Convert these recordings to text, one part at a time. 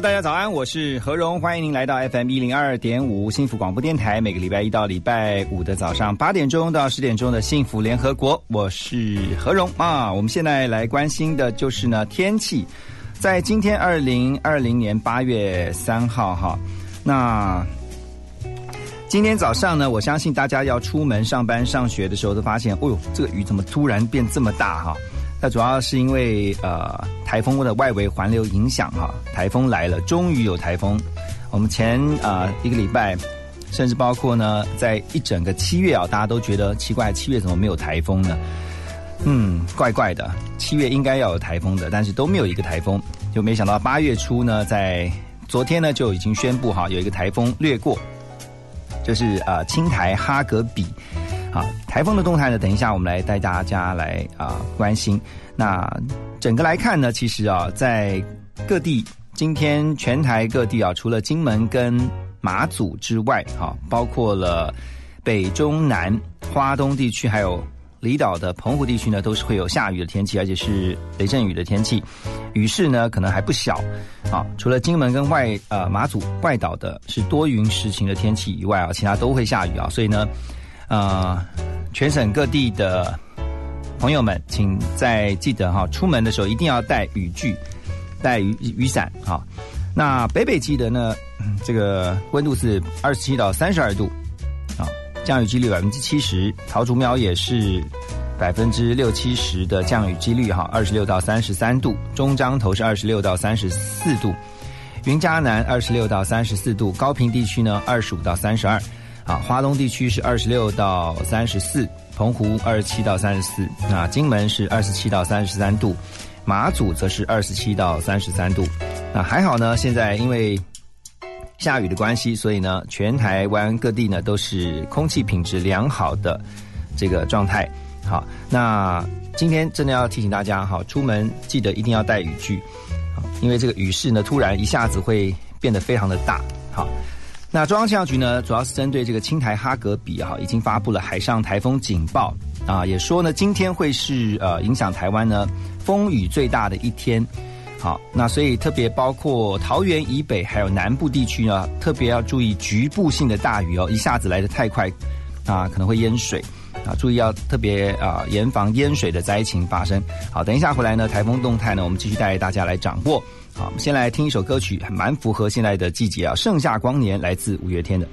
大家早安，我是何荣，欢迎您来到 FM 一零二点五幸福广播电台，每个礼拜一到礼拜五的早上八点钟到十点钟的幸福联合国，我是何荣啊。我们现在来关心的就是呢天气，在今天二零二零年八月三号哈，那今天早上呢，我相信大家要出门上班上学的时候，都发现，哦呦，这个雨怎么突然变这么大哈？主要是因为呃台风的外围环流影响哈，台风来了，终于有台风。我们前啊一个礼拜，甚至包括呢，在一整个七月啊，大家都觉得奇怪，七月怎么没有台风呢？嗯，怪怪的，七月应该要有台风的，但是都没有一个台风，就没想到八月初呢，在昨天呢就已经宣布哈，有一个台风掠过，就是呃青台哈格比。啊，台风的动态呢？等一下我们来带大家来啊关心。那整个来看呢，其实啊，在各地今天全台各地啊，除了金门跟马祖之外，哈，包括了北中南花东地区，还有离岛的澎湖地区呢，都是会有下雨的天气，而且是雷阵雨的天气，雨势呢可能还不小。啊，除了金门跟外呃马祖外岛的是多云时晴的天气以外啊，其他都会下雨啊，所以呢。呃，全省各地的朋友们，请在记得哈，出门的时候一定要带雨具、带雨雨伞哈。那北北记得呢，这个温度是二十七到三十二度，啊，降雨几率百分之七十。桃竹苗也是百分之六七十的降雨几率哈，二十六到三十三度。中彰头是二十六到三十四度，云嘉南二十六到三十四度，高平地区呢二十五到三十二。啊，华东地区是二十六到三十四，澎湖二十七到三十四，那金门是二十七到三十三度，马祖则是二十七到三十三度。那还好呢，现在因为下雨的关系，所以呢，全台湾各地呢都是空气品质良好的这个状态。好，那今天真的要提醒大家，哈，出门记得一定要带雨具，因为这个雨势呢突然一下子会变得非常的大。好。那中央气象局呢，主要是针对这个青台哈格比哈，已经发布了海上台风警报啊，也说呢，今天会是呃影响台湾呢风雨最大的一天。好，那所以特别包括桃园以北还有南部地区呢，特别要注意局部性的大雨哦，一下子来的太快啊，可能会淹水啊，注意要特别啊严防淹水的灾情发生。好，等一下回来呢，台风动态呢，我们继续带大家来掌握。好，我们先来听一首歌曲，蛮符合现在的季节啊，《盛夏光年》来自五月天的。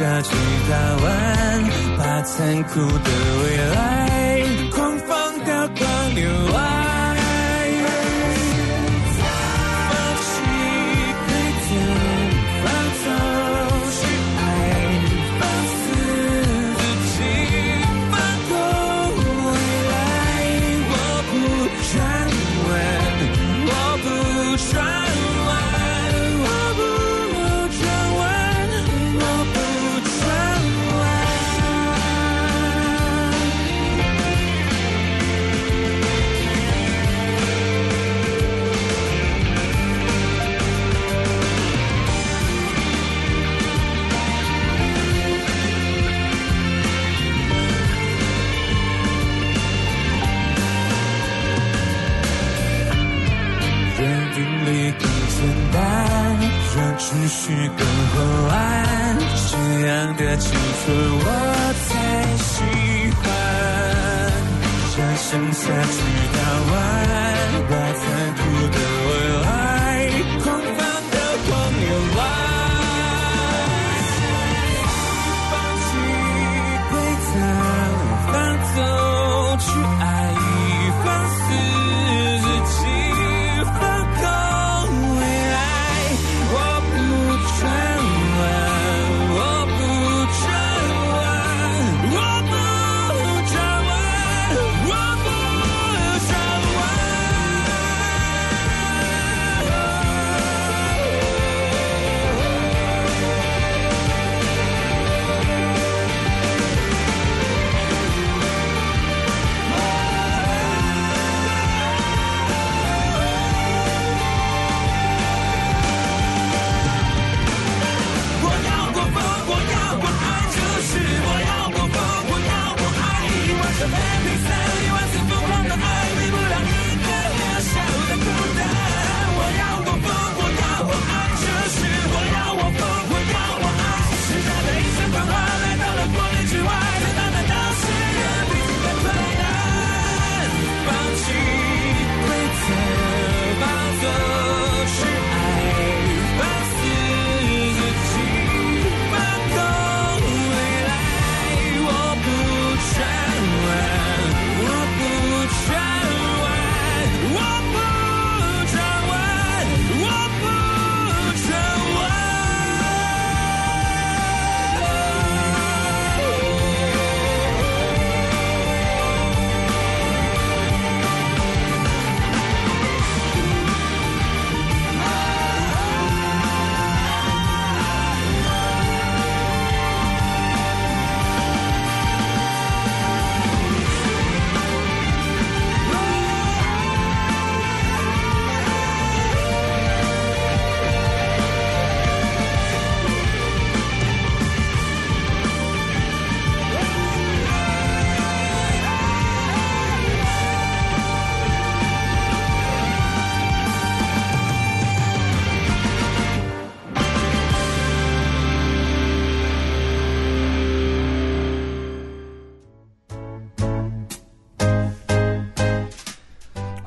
下去打完，把残酷的未来。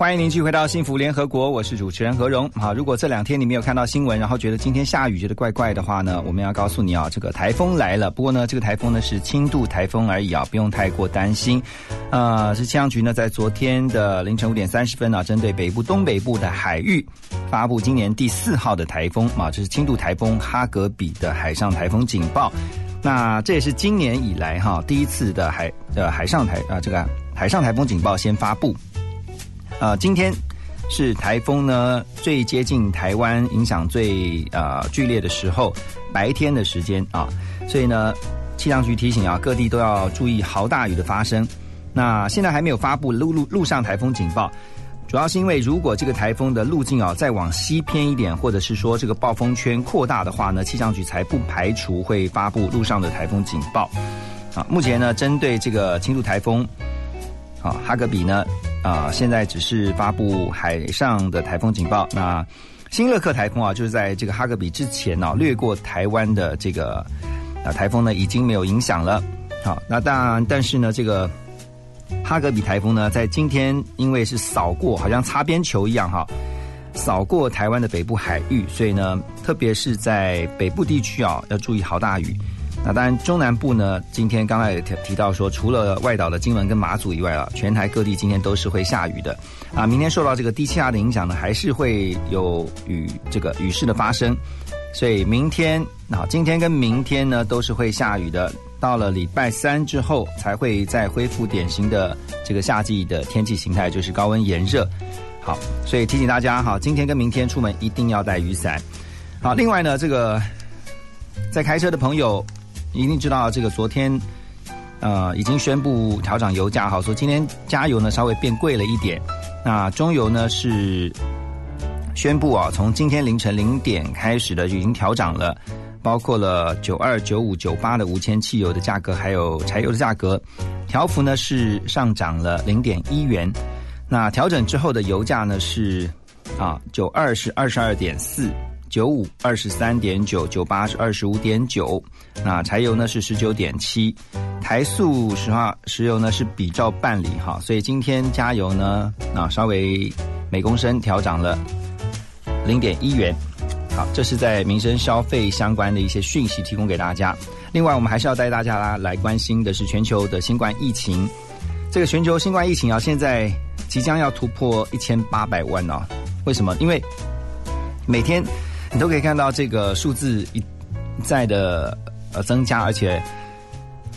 欢迎您继续回到幸福联合国，我是主持人何荣。好，如果这两天你没有看到新闻，然后觉得今天下雨觉得怪怪的话呢，我们要告诉你啊，这个台风来了。不过呢，这个台风呢是轻度台风而已啊，不用太过担心。呃，是气象局呢在昨天的凌晨五点三十分呢、针对北部、东北部的海域发布今年第四号的台风啊，这是轻度台风哈格比的海上台风警报。那这也是今年以来哈第一次的海呃海上台啊、这个海上台风警报先发布。呃，今天是台风呢最接近台湾、影响最呃剧烈的时候，白天的时间啊，所以呢，气象局提醒啊，各地都要注意豪大雨的发生。那现在还没有发布陆陆陆上台风警报，主要是因为如果这个台风的路径啊再往西偏一点，或者是说这个暴风圈扩大的话呢，气象局才不排除会发布陆上的台风警报。啊，目前呢，针对这个轻度台风。啊，哈格比呢，啊，现在只是发布海上的台风警报。那新乐克台风啊，就是在这个哈格比之前呢、掠过台湾的这个啊台风呢，已经没有影响了。好，那当然，但是呢，这个哈格比台风呢，在今天因为是扫过，好像擦边球一样哈，扫过台湾的北部海域，所以呢，特别是在北部地区啊，要注意豪大雨。那当然，中南部呢，今天刚才也提提到说，除了外岛的金门跟马祖以外啊，全台各地今天都是会下雨的。啊，明天受到这个低气压的影响呢，还是会有雨这个雨势的发生。所以明天啊，今天跟明天呢都是会下雨的。到了礼拜三之后，才会再恢复典型的这个夏季的天气形态，就是高温炎热。好，所以提醒大家哈，今天跟明天出门一定要带雨伞。好，另外呢，这个 在开车的朋友一定知道，这个昨天呃已经宣布调涨油价，好说今天加油呢稍微变贵了一点。那中油呢是宣布啊，从今天凌晨零点开始的就已经调涨了，包括了九二、九五、九八的无铅汽油的价格，还有柴油的价格，调幅呢是上涨了零点一元。那调整之后的油价呢是啊，九二是二十二点四，九五二十三点九，九八是二十五点九，那柴油呢是十九点七，台塑石化石油呢是比照办理哈，所以今天加油呢啊稍微每公升调涨了零点一元。好，这是在民生消费相关的一些讯息提供给大家。另外，我们还是要带大家啦来关心的是全球的新冠疫情。这个全球新冠疫情啊，现在即将要突破一千八百万哦。为什么？因为每天你都可以看到这个数字一再的呃增加，而且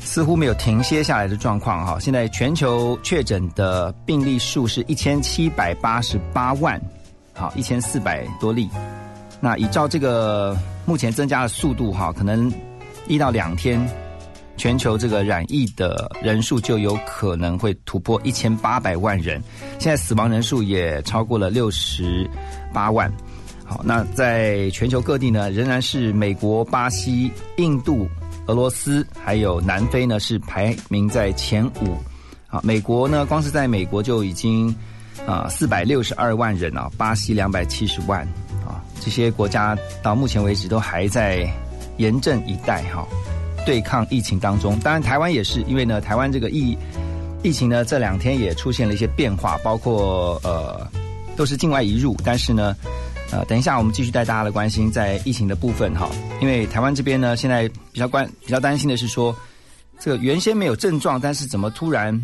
似乎没有停歇下来的状况哈。现在全球确诊的病例数是一千七百八十八万，好一千四百多例。那依照这个目前增加的速度哈，可能一到两天，全球这个染疫的人数就有可能会突破一千八百万人。现在死亡人数也超过了六十八万。好，那在全球各地呢，仍然是美国、巴西、印度、俄罗斯还有南非呢是排名在前五。啊，美国呢，光是在美国就已经啊四百六十二万人啊，巴西两百七十万啊。这些国家到目前为止都还在严阵以待哈，对抗疫情当中。当然，台湾也是，因为呢，台湾这个疫疫情呢这两天也出现了一些变化，包括呃都是境外移入，但是呢，呃，等一下我们继续带大家的关心在疫情的部分哈，因为台湾这边呢现在比较关比较担心的是说，这个原先没有症状，但是怎么突然？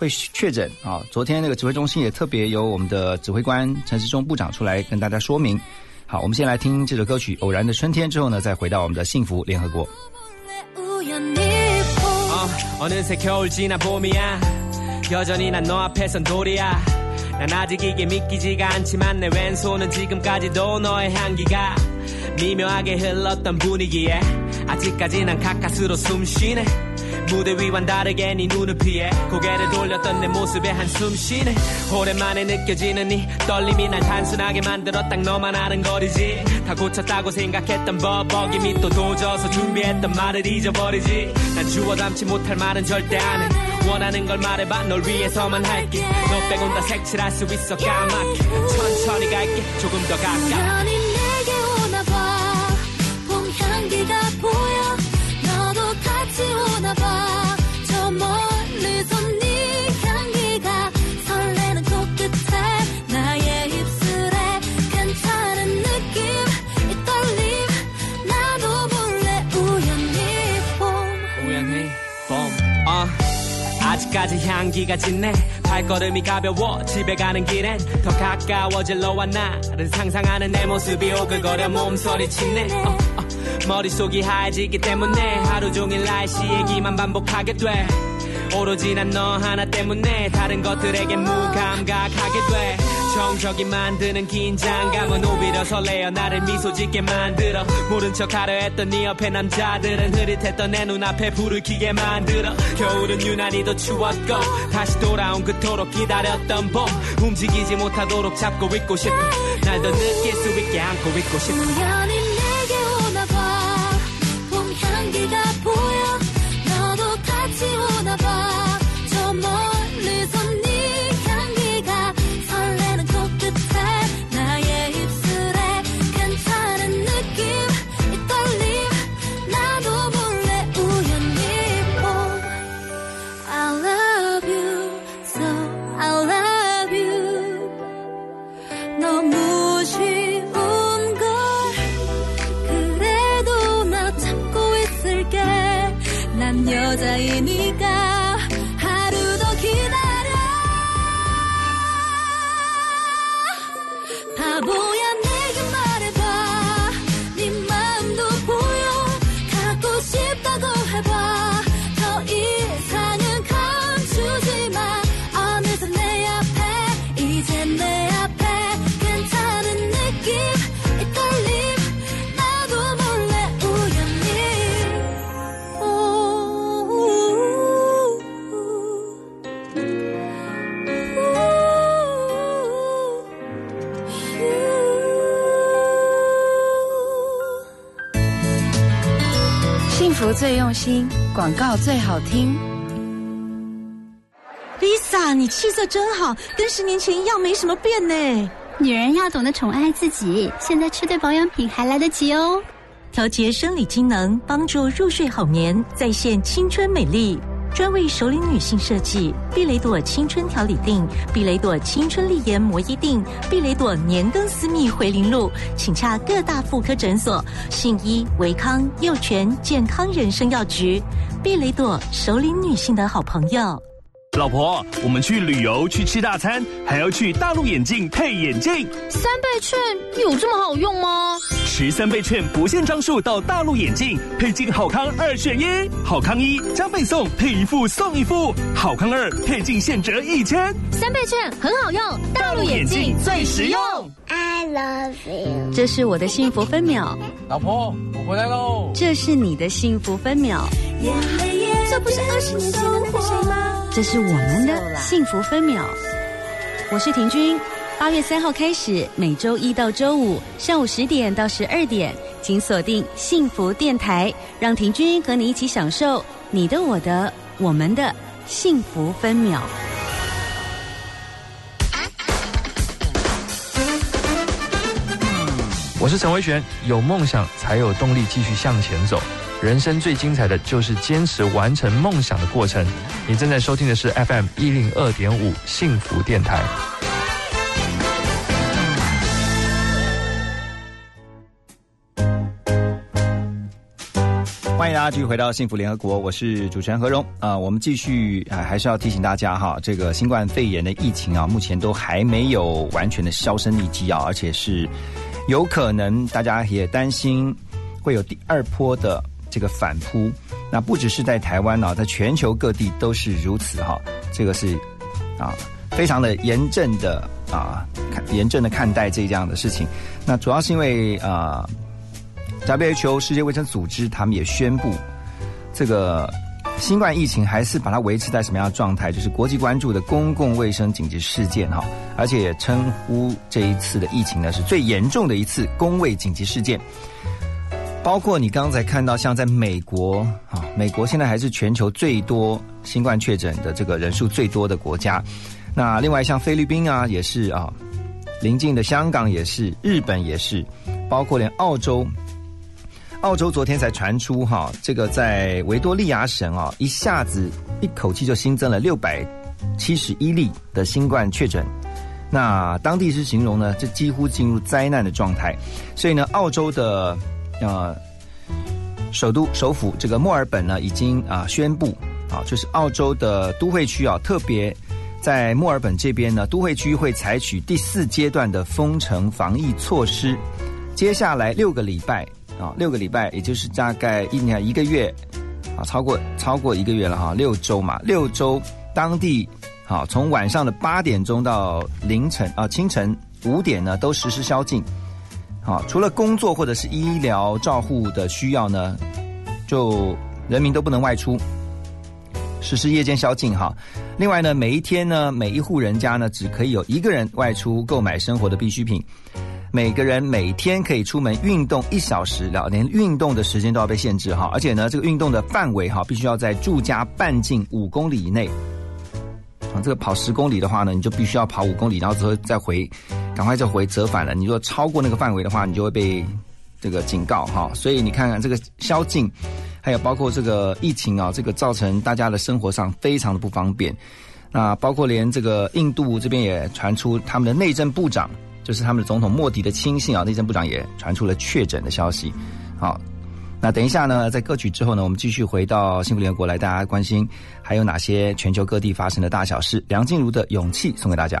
会确诊啊！昨天那个指挥中心也特别由我们的指挥官陈时中部长出来跟大家说明。好，我们先来听这首歌曲《偶然的春天》，之后呢，再回到我们的幸福联合国。 난 무대 위와는 다르게 네 눈을 피해 고개를 돌렸던 내 모습에 한숨 쉬네. 오랜만에 느껴지는 이 떨림이 날 단순하게 만들어 딱 너만 아는 거리지. 다 고쳤다고 생각했던 법 어김이 또 도져서 준비했던 말을 잊어버리지. 난 주워 담지 못할 말은 절대 안해 원하는 걸 말해봐. 널 위해서만 할게. 너 빼곤 다 색칠할 수 있어 까맣게. 천천히 갈게. 조금 더 가까이 아직까지 향기가 짙네 발걸음이 가벼워 집에 가는 길엔 더 가까워질 너와 나를 상상하는 내 모습이 오글거려 몸소리 치네 어, 어, 머릿속이 하얘지기 때문에 하루 종일 날씨 얘기만 반복하게 돼. 오로지 난 너 하나 때문에 다른 것들에게 무감각하게 돼 정적이 만드는 긴장감은 오히려 설레어 나를 미소 짓게 만들어. 모른 척 하려 했던 네 옆에 남자들은 흐릿했던 내 눈앞에 불을 켜게 만들어. 겨울은 유난히 더 추웠고 다시 돌아온 그토록 기다렸던 봄. 움직이지 못하도록 잡고 있고 싶어. 날 더 느낄 수 있게 안고 있고 싶어 最用心，广告最好听。Lisa，你气色真好，跟十年前一样没什么变呢。女人要懂得宠爱自己，现在吃对保养品还来得及哦。调节生理机能，帮助入睡好眠，再现青春美丽。专为熟龄女性设计，碧蕾朵青春调理定、碧蕾朵青春丽颜摩衣定、碧蕾朵年更私密回零露，请洽各大妇科诊所、信医、维康、幼全健康人生药局。碧蕾朵，熟龄女性的好朋友。老婆，我们去旅游去吃大餐，还要去大陆眼镜配眼镜。三倍券有这么好用吗？持三倍券不限张数到大陆眼镜，配镜好康二选一，好康一加倍送，配一副送一副；好康二配镜现折一千。三倍券很好用，大陆眼镜最实用。I love you。这是我的幸福分秒，老婆，我回来喽。这是你的幸福分秒，这不是二十年前的那个谁吗？这是我们的幸福分秒。我是婷君，八月三号开始，每周一到周五上午十点到十二点，请锁定幸福电台，让婷君和你一起享受你的、我的、我们的幸福分秒。我是陈维璇，有梦想才有动力继续向前走。人生最精彩的就是坚持完成梦想的过程。你正在收听的是 FM 一零二点五幸福电台。欢迎大家继续回到幸福联合国，我是主持人何荣啊、我们继续啊、还是要提醒大家哈，这个新冠肺炎的疫情啊，目前都还没有完全的销声匿迹啊，而且是有可能大家也担心会有第二波的这个反扑。那不只是在台湾啊，在全球各地都是如此哈，这个是啊非常的严正的啊看严正的看待这样的事情。那主要是因为啊。WHO 世界卫生组织他们也宣布，这个新冠疫情还是把它维持在什么样的状态？就是国际关注的公共卫生紧急事件哈，而且也称呼这一次的疫情呢是最严重的一次公卫紧急事件。包括你刚才看到，像在美国啊，美国现在还是全球最多新冠确诊的这个人数最多的国家。那另外像菲律宾啊，也是啊，邻近的香港也是，日本也是，包括连澳洲。澳洲昨天才传出哈，这个在维多利亚省啊，一下子一口气就新增了六百七十一例的新冠确诊。那当地是形容呢，这几乎进入灾难的状态。所以呢，澳洲的呃首都首府这个墨尔本呢，已经啊宣布啊，就是澳洲的都会区啊，特别在墨尔本这边呢，都会区会采取第四阶段的封城防疫措施。接下来六个礼拜。啊，六个礼拜，也就是大概一年一个月，啊，超过超过一个月了哈，六周嘛，六周，当地好从晚上的八点钟到凌晨啊清晨五点呢，都实施宵禁，好，除了工作或者是医疗照护的需要呢，就人民都不能外出，实施夜间宵禁哈。另外呢，每一天呢，每一户人家呢，只可以有一个人外出购买生活的必需品。每个人每天可以出门运动一小时了，连运动的时间都要被限制哈，而且呢，这个运动的范围哈，必须要在住家半径五公里以内。啊，这个跑十公里的话呢，你就必须要跑五公里，然后之后再回，赶快就回折返了。你如果超过那个范围的话，你就会被这个警告哈。所以你看看这个宵禁，还有包括这个疫情啊，这个造成大家的生活上非常的不方便。那包括连这个印度这边也传出他们的内政部长。就是他们的总统莫迪的亲信啊，内政部长也传出了确诊的消息。好，那等一下呢，在歌曲之后呢，我们继续回到幸福联合国来，大家关心还有哪些全球各地发生的大小事。梁静茹的勇气送给大家。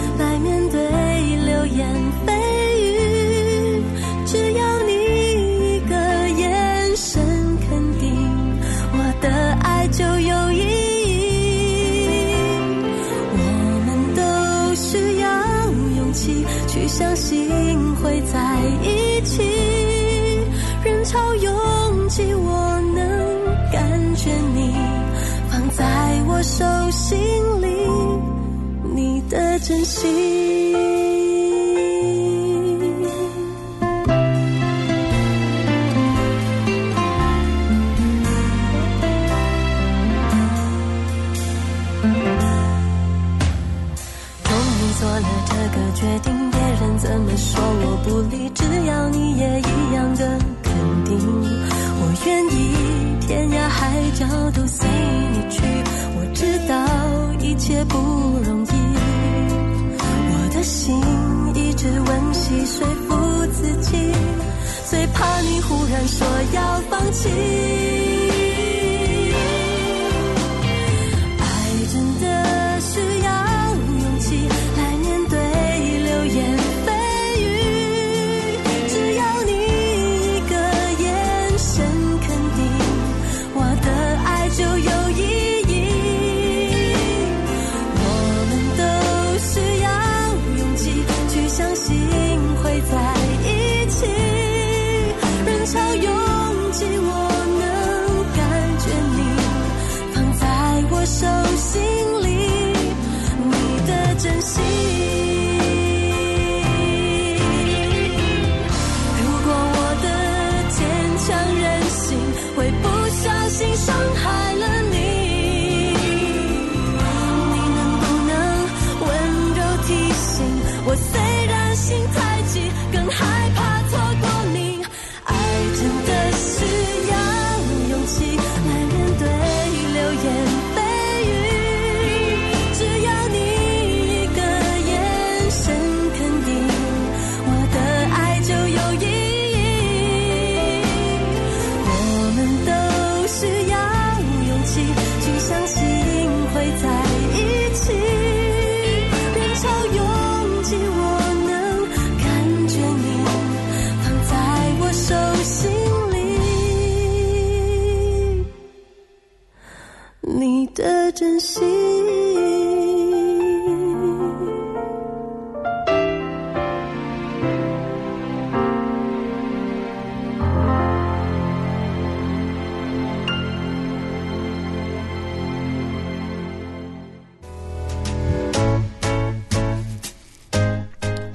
手心里你的真心。终于做了这个决定，别人怎么说我不理，只要你也一样的肯定，我愿意天涯海角都随你去。知道一切不容易，我的心一直温习说服自己，最怕你忽然说要放弃。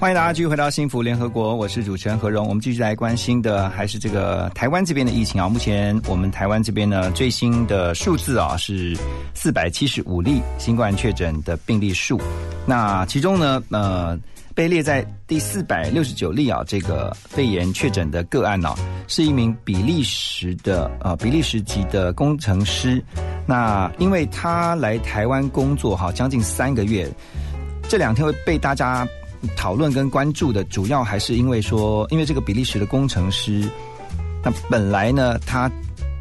欢迎大家继续回到幸福联合国，我是主持人何荣。我们继续来关心的还是这个台湾这边的疫情啊。目前我们台湾这边呢最新的数字啊是四百七十五例新冠确诊的病例数，那其中呢呃被列在第四百六十九例啊这个肺炎确诊的个案呢、是一名比利时的呃比利时籍的工程师，那因为他来台湾工作哈将近三个月，这两天会被大家。讨论跟关注的主要还是因为说，因为这个比利时的工程师，那本来呢，他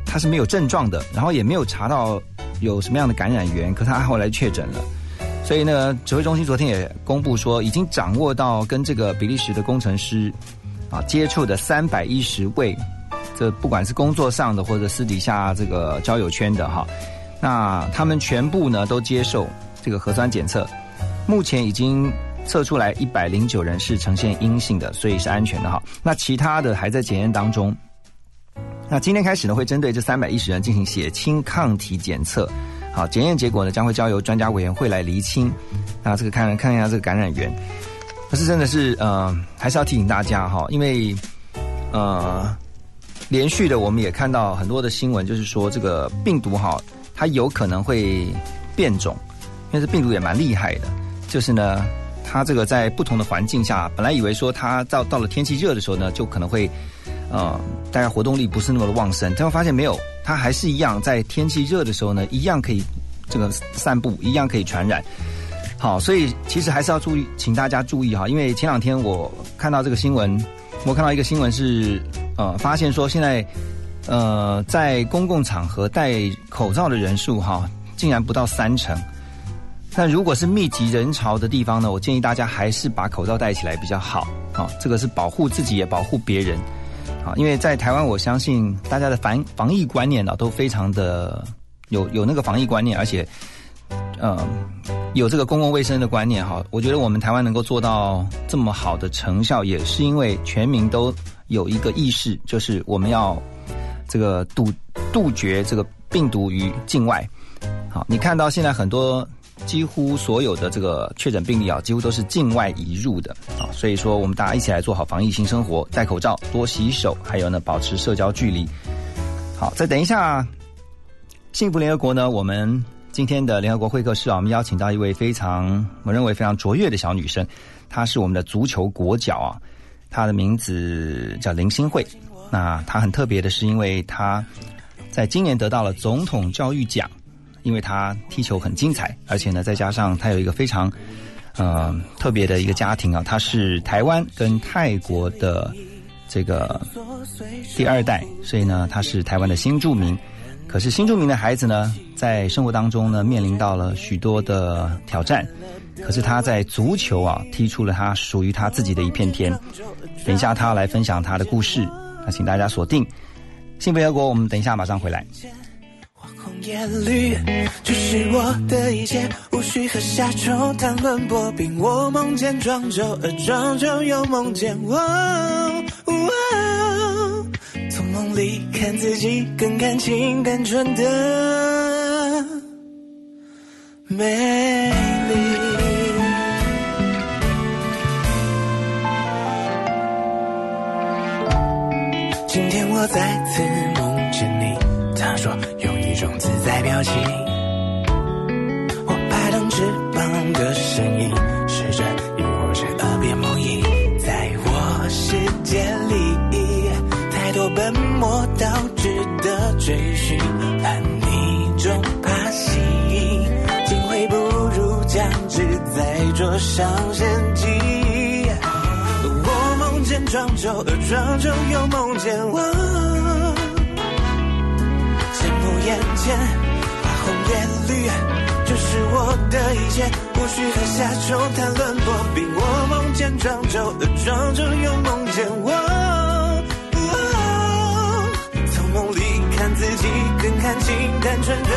他是没有症状的，然后也没有查到有什么样的感染源，可他后来确诊了，所以呢，指挥中心昨天也公布说，已经掌握到跟这个比利时的工程师啊接触的三百一十位，这不管是工作上的或者私底下这个交友圈的哈，那他们全部呢都接受这个核酸检测，目前已经。测出来一百零九人是呈现阴性的，所以是安全的哈。那其他的还在检验当中。那今天开始呢，会针对这三百一十人进行血清抗体检测。好，检验结果呢将会交由专家委员会来厘清。那这个看看一下这个感染源。可是真的是呃，还是要提醒大家哈，因为呃，连续的我们也看到很多的新闻，就是说这个病毒哈，它有可能会变种，因为这病毒也蛮厉害的，就是呢。它这个在不同的环境下，本来以为说它到到了天气热的时候呢，就可能会，呃，大家活动力不是那么的旺盛。但会发现没有，它还是一样，在天气热的时候呢，一样可以这个散步，一样可以传染。好，所以其实还是要注意，请大家注意哈，因为前两天我看到这个新闻，我看到一个新闻是，呃，发现说现在，呃，在公共场合戴口罩的人数哈，竟然不到三成。但如果是密集人潮的地方呢，我建议大家还是把口罩戴起来比较好啊。这个是保护自己也保护别人啊。因为在台湾，我相信大家的防防疫观念呢都非常的有有那个防疫观念，而且呃有这个公共卫生的观念哈。我觉得我们台湾能够做到这么好的成效，也是因为全民都有一个意识，就是我们要这个杜杜绝这个病毒于境外。好，你看到现在很多几乎所有的这个确诊病例啊，几乎都是境外移入的啊，所以说我们大家一起来做好防疫新生活，戴口罩，多洗手，还有呢保持社交距离。好，再等一下，幸福联合国呢，我们今天的联合国会客室啊，我们邀请到一位非常我认为非常卓越的小女生，她是我们的足球国脚啊，她的名字叫林新慧。那她很特别的是，因为她在今年得到了总统教育奖，因为他踢球很精彩，而且呢，再加上他有一个非常呃特别的一个家庭啊，他是台湾跟泰国的这个第二代，所以呢，他是台湾的新住民。可是新住民的孩子呢，在生活当中呢，面临到了许多的挑战。可是他在足球啊，踢出了他属于他自己的一片天。等一下，他要来分享他的故事。那请大家锁定《幸福联合国》，我们等一下马上回来。红叶绿，就是我的一切，无需和夏秋谈论薄冰。我梦见庄周，而庄周又梦见我。从梦里看自己，更看清单纯的美丽。今天我再次梦见你，他说种自在表情。我拍动翅膀的声音，是真亦或是耳边梦呓，在我世界里，太多本末倒置的追寻，叛逆中怕吸引，机会不如将之在桌上献祭。我梦见庄周，而庄周又梦见我。眼前花红叶绿，就是我的一切，无需和夏虫谈论薄冰。我梦见庄周，的庄周又梦见我。从梦里看自己，更看清单纯的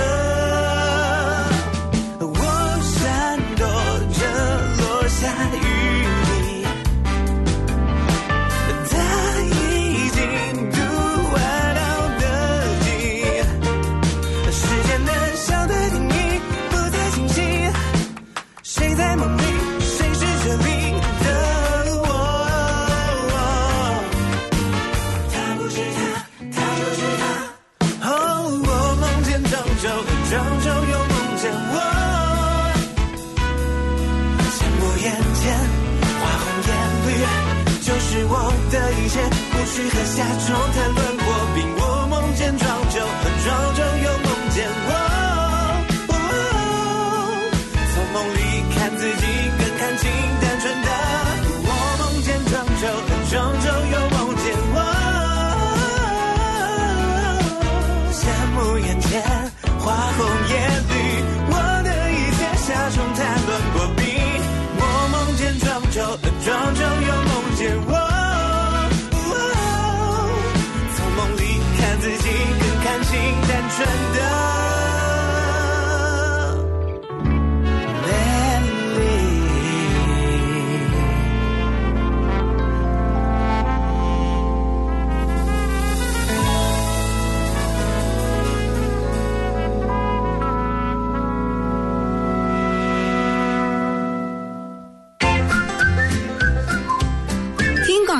切，不需和夏秋谈论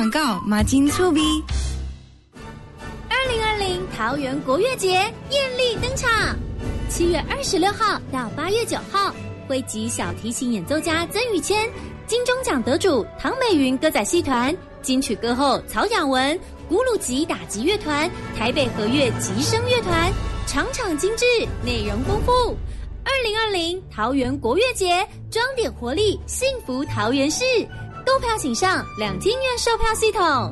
告，马金粗逼。二零二零桃园国乐节艳丽登场，七月二十六号到八月九号，汇集小提琴演奏家曾宇谦、金钟奖得主唐美云歌仔戏团、金曲歌后曹雅文、古鲁吉打击乐团、台北和乐吉声乐团，场场精致，内容丰富。二零二零桃园国乐节，装点活力，幸福桃园市。购票请上两厅院售票系统。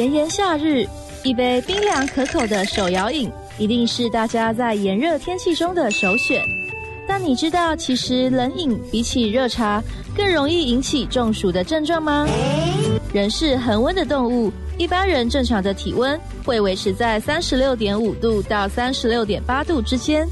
炎炎夏日，一杯冰凉可口的手摇饮，一定是大家在炎热天气中的首选。但你知道，其实冷饮比起热茶更容易引起中暑的症状吗？人是恒温的动物，一般人正常的体温会维持在三十六点五度到三十六点八度之间。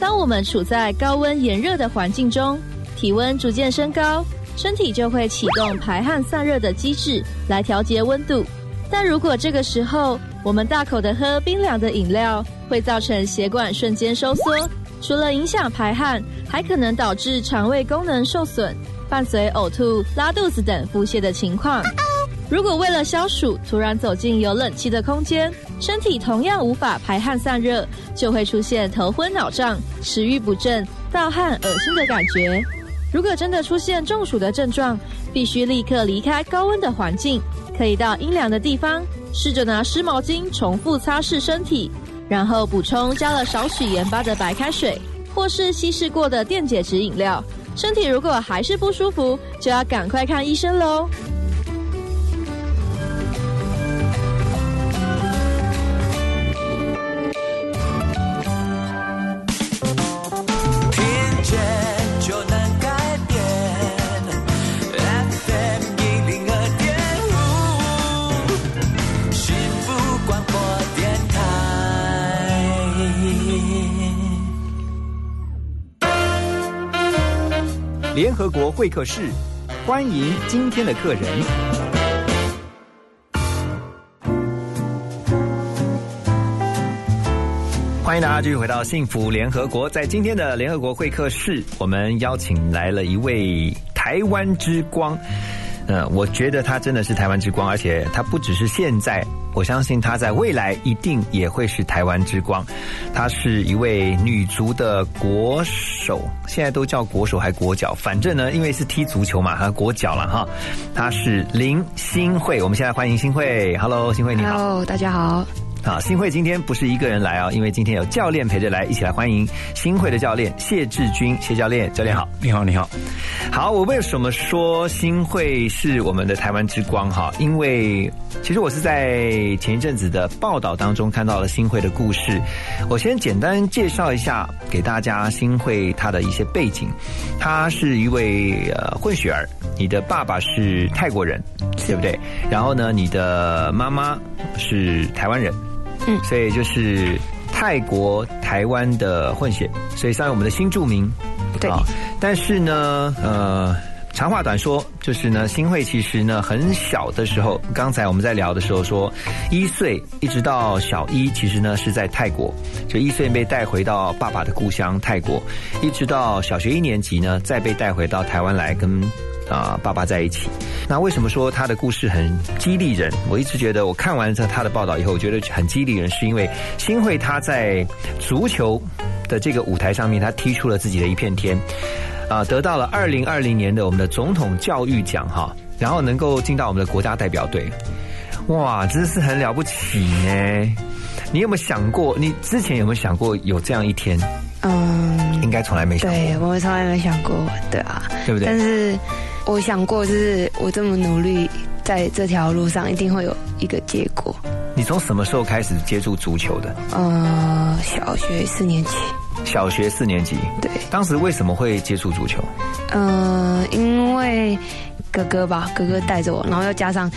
当我们处在高温炎热的环境中，体温逐渐升高，身体就会启动排汗散热的机制来调节温度。但如果这个时候我们大口的喝冰凉的饮料，会造成血管瞬间收缩，除了影响排汗，还可能导致肠胃功能受损，伴随呕吐、拉肚子等腹泻的情况。如果为了消暑，突然走进有冷气的空间，身体同样无法排汗散热，就会出现头昏脑胀、食欲不振、盗汗、恶心的感觉。如果真的出现中暑的症状，必须立刻离开高温的环境，可以到阴凉的地方，试着拿湿毛巾重复擦拭身体，然后补充加了少许盐巴的白开水，或是稀释过的电解质饮料。身体如果还是不舒服，就要赶快看医生喽。联合国会客室，欢迎今天的客人。欢迎大家继续回到幸福联合国。在今天的联合国会客室，我们邀请来了一位台湾之光。嗯，我觉得她真的是台湾之光，而且她不只是现在，我相信她在未来一定也会是台湾之光。她是一位女足的国手，现在都叫国手还国脚，反正呢，因为是踢足球嘛，哈，国脚了哈。她是林新慧，我们现在欢迎新慧。Hello，新慧你好。Hello，大家好。好，新会今天不是一个人来啊、因为今天有教练陪着来，一起来欢迎新会的教练谢志军，谢教练，教练好，你好，你好。好，我为什么说新会是我们的台湾之光哈？因为其实我是在前一阵子的报道当中看到了新会的故事。我先简单介绍一下给大家新会他的一些背景。他是一位呃混血儿，你的爸爸是泰国人，对不对？然后呢，你的妈妈是台湾人，嗯，所以就是泰国台湾的混血，所以算是我们的新住民。对啊，但是呢，呃，长话短说，就是呢，新会其实呢很小的时候，刚才我们在聊的时候说，一岁一直到小一，其实呢是在泰国，就一岁被带回到爸爸的故乡泰国，一直到小学一年级呢，再被带回到台湾来跟。啊，爸爸在一起。那为什么说他的故事很激励人？我一直觉得，我看完这他的报道以后，我觉得很激励人，是因为新会他在足球的这个舞台上面，他踢出了自己的一片天，啊，得到了二零二零年的我们的总统教育奖哈，然后能够进到我们的国家代表队，哇，真是很了不起呢！你有没有想过？你之前有没有想过有这样一天？嗯，应该从来没想过，对我从来没想过，对啊，对不对？但是我想过，就是我这么努力，在这条路上一定会有一个结果。你从什么时候开始接触足球的？呃，小学四年级。小学四年级。对。当时为什么会接触足球？呃，因为哥哥吧，哥哥带着我，然后又加上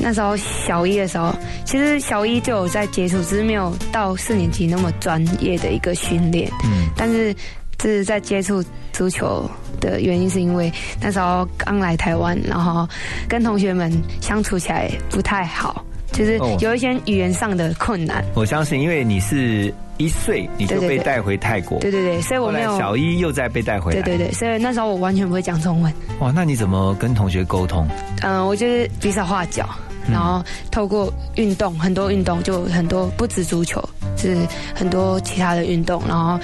那时候小一的时候，其实小一就有在接触，只是没有到四年级那么专业的一个训练。嗯。但是，就是在接触足球的原因，是因为那时候刚来台湾，然后跟同学们相处起来不太好，就是有一些语言上的困难。我相信，因为你是一岁你就被带回泰国，对对对，所以我没有小一又再被带回来，对对对，所以那时候我完全不会讲中文。哇，那你怎么跟同学沟通？嗯、呃，我就是比手画脚，然后透过运动，很多运动就很多，不止足球，是很多其他的运动，然后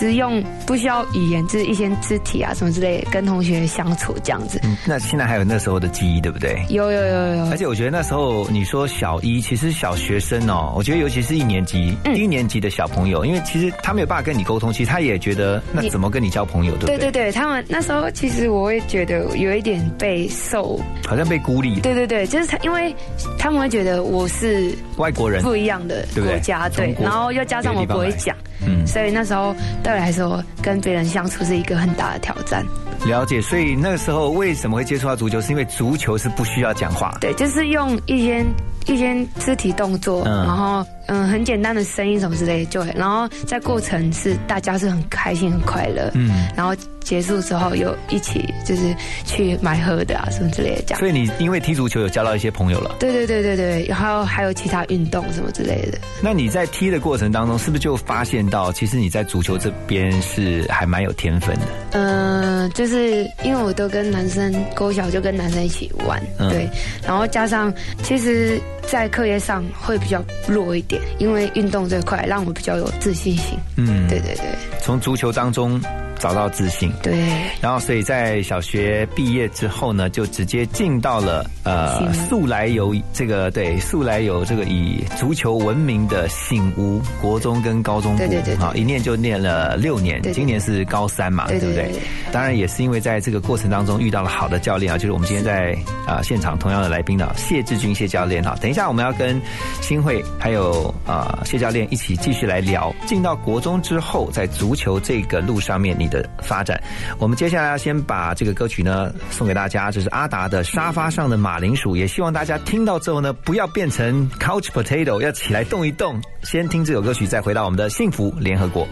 只用不需要语言，就是一些肢体啊什么之类，跟同学相处这样子。嗯，那现在还有那时候的记忆，对不对？有有有有，而且我觉得那时候你说小一，其实小学生哦，我觉得尤其是一年级、嗯一年级的小朋友，因为其实他没有办法跟你沟通，其实他也觉得那怎么跟你交朋友，对不对？对对对，他们那时候其实我会觉得有一点被受，好像被孤立。对对对，就是他，因为他们会觉得我是外国人不一样的国家，对然后又加上我不会讲，嗯，所以那时候对我来说跟别人相处是一个很大的挑战。了解。所以那个时候为什么会接触到足球，是因为足球是不需要讲话。对，就是用一些一些肢体动作，嗯然后嗯很简单的声音什么之类的就会，然后在过程是大家是很开心很快乐，嗯，然后结束之后又一起就是去买喝的啊什么之类的这样。所以你因为踢足球有交到一些朋友了。对对对对对，然后还有其他运动什么之类的。那你在踢的过程当中，是不是就发现到，其实你在足球这边是还蛮有天分的？嗯、就是因为我都跟男生，勾小就跟男生一起玩，嗯对，然后加上其实，在课业上会比较弱一点，因为运动这块让我比较有自信心。嗯，对对对从足球当中找到自信。对，然后，所以在小学毕业之后呢，就直接进到了呃醒素来有这个对素来有这个以足球闻名的醒屋国中跟高中部，对对对对。啊，一念就念了六年，对对今年是高三嘛，不对不对？对对？当然也是因为在这个过程当中遇到了好的教练啊，就是我们今天在啊、现场同样的来宾呢，谢志军谢教练哈。等一下我们要跟新会还有啊、谢教练一起继续来聊，进到国中之后，在足球这个路上面你的发展。我们接下来要先把这个歌曲呢送给大家，这是阿达的《沙发上的马铃薯》，也希望大家听到之后呢，不要变成 couch potato，要起来动一动。先听这首歌曲，再回到我们的幸福联合国。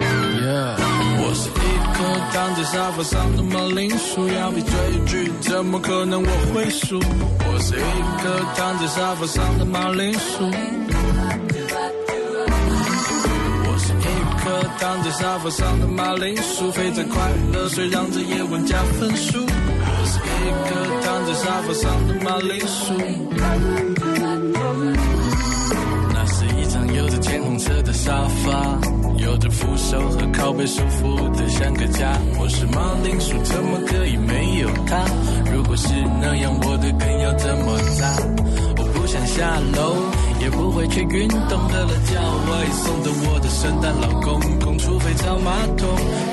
Yeah，我是一颗躺在沙发上的马铃薯，要比追剧，怎么可能我会输？我是一颗躺在沙发上的马铃薯。躺在沙发上的马铃薯，飞在快乐水，让这夜晚加分数。我是一颗躺在沙发上的马铃薯。那是一张有着浅红色的沙发，有着扶手和靠背舒服的像个家。我是马铃薯，怎么可以没有它？如果是那样，我的根要怎么扎？我不想下楼，也不会去运动，得了叫我已送的我的圣诞老公公，除非找马桶，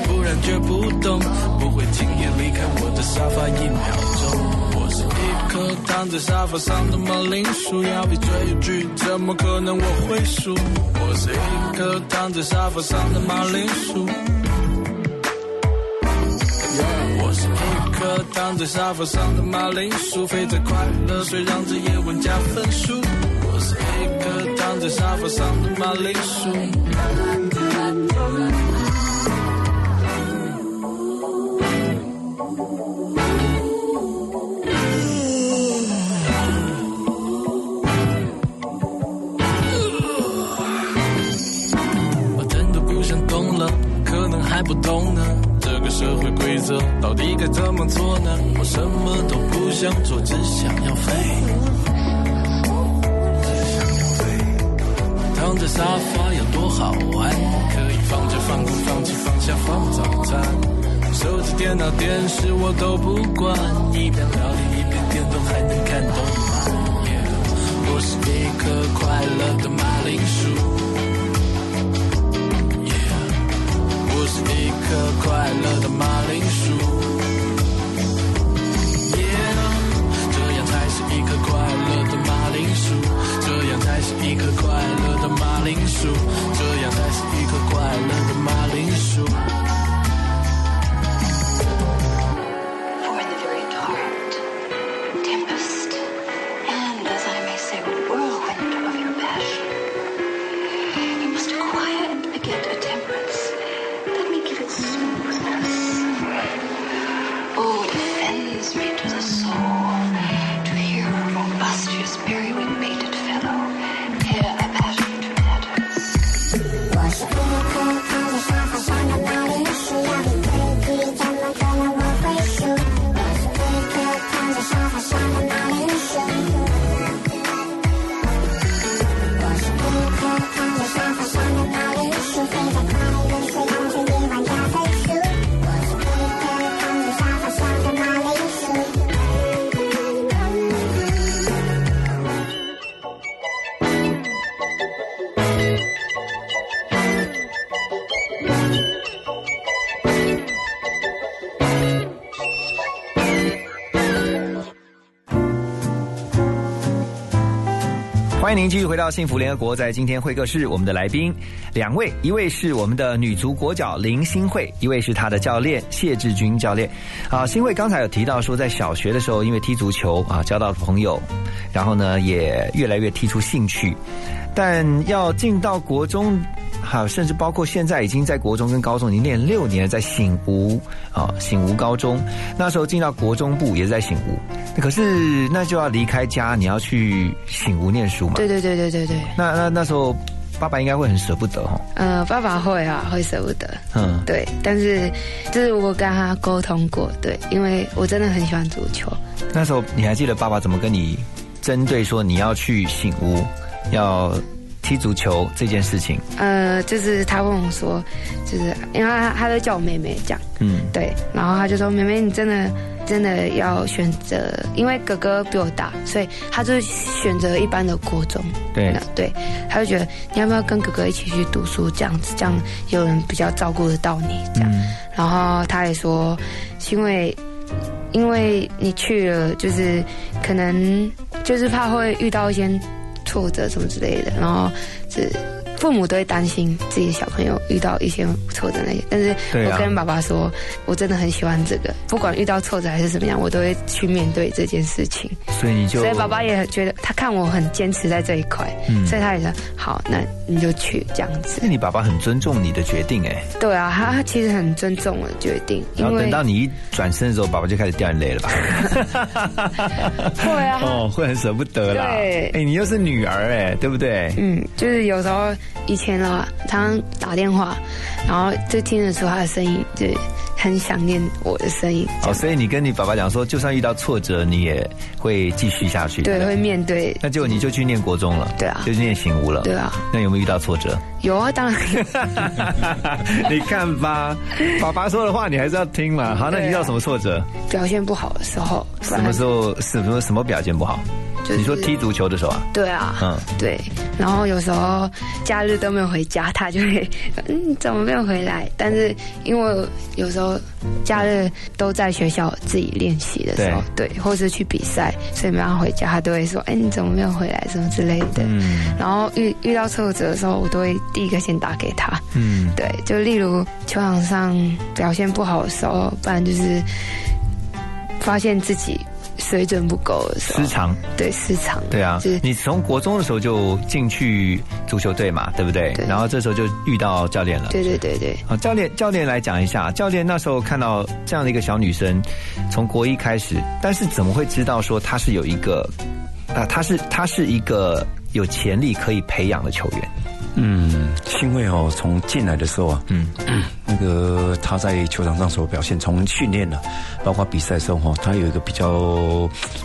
不然绝不动，不会轻易离开我的沙发一秒钟。我是一颗躺在沙发上的马铃薯，要比追剧，怎么可能我会输？我是一颗躺在沙发上的马铃薯。我是一颗躺在沙发上的马铃薯，飞在快乐水，让这夜晚加分数。我是一颗躺在沙发上的马铃薯。我真的不想动了，可能还不懂呢。这个社会规则到底该怎么做呢？我什么都不想做，只想要飞。躺在沙发有多好玩，可以放着放空，放弃放下放早餐。手机、电脑、电视我都不管，一边聊天一边电动，还能看动漫。Yeah，我是一颗快乐的马铃薯。我是一颗快乐的马铃薯。Yeah，这样才是一颗快乐的马铃薯，这样才是一颗快乐的马铃薯，这样才是一颗快乐的马铃薯。迎继续回到幸福联合国，在今天会客室，我们的来宾两位，一位是我们的女足国脚林新慧，一位是她的教练谢志军教练。啊，新慧刚才有提到说，在小学的时候，因为踢足球啊，交到朋友，然后呢，也越来越踢出兴趣，但要进到国中。好，甚至包括现在已经在国中跟高中已经练六年了，在醒吾啊，醒吾高中那时候进到国中部也是在醒吾，可是那就要离开家，你要去醒吾念书嘛？对对对对对对。那那那时候爸爸应该会很舍不得哦。呃，爸爸会啊，会舍不得。嗯，对，但是就是我跟他沟通过，对，因为我真的很喜欢足球。那时候你还记得爸爸怎么跟你针对说你要去醒吾要？踢足球这件事情，呃，就是他问我说，就是因为他他都叫我妹妹这样，嗯，对，然后他就说，妹妹你真的真的要选择，因为哥哥比我大，所以他就选择一般的国中，对，对，他就觉得你要不要跟哥哥一起去读书，这样子，这样有人比较照顾得到你，这样，然后他也说，因为因为你去了，就是可能就是怕会遇到一些。挫折什么之类的，然后是父母都会担心自己的小朋友遇到一些挫折那些，但是我跟爸爸说，我真的很喜欢这个，不管遇到挫折还是怎么样，我都会去面对这件事情。所以你就，所以爸爸也觉得他看我很坚持在这一块，所以他也说好，那你就去这样子。那你爸爸很尊重你的决定哎。对啊，他他其实很尊重我的决定。然后等到你一转身的时候，爸爸就开始掉眼泪了吧？会啊。哦，会很舍不得啦。对。哎，你又是女儿哎，对不对？嗯，就是有时候。以前啊，常常打电话，然后就听得出他的声音，对很想念我的声音。哦，所以你跟你爸爸讲说，就算遇到挫折，你也会继续下去。对，会面对。那结果你就去念国中了。对啊。就去念醒悟了。对啊。那有没有遇到挫折？有啊，当然。你看吧，爸爸说的话你还是要听嘛。好，那你遇到什么挫折？表现不好的时候。什么时候？什么什么表现不好？你说踢足球的时候啊？对啊，嗯，对。然后有时候假日都没有回家，他就会嗯，怎么没有回来？但是因为有时候假日都在学校自己练习的时候，对，或是去比赛，所以没办法回家，他都会说：“哎，你怎么没有回来？什么之类的。”嗯。然后遇遇到挫折的时候，我都会第一个先打给他。嗯。对，就例如球场上表现不好的时候，不然就是发现自己。水准不够的时候，失常，对失常，对啊，就是你从国中的时候就进去足球队嘛，对不对？然后这时候就遇到教练了，对对对对。好，教练，教练来讲一下，教练那时候看到这样的一个小女生，从国一开始，但是怎么会知道说她是有一个啊，她是她是一个有潜力可以培养的球员？嗯，因为哦，从进来的时候啊，嗯，那个他在球场上所表现，从训练呢，包括比赛时候哈，他有一个比较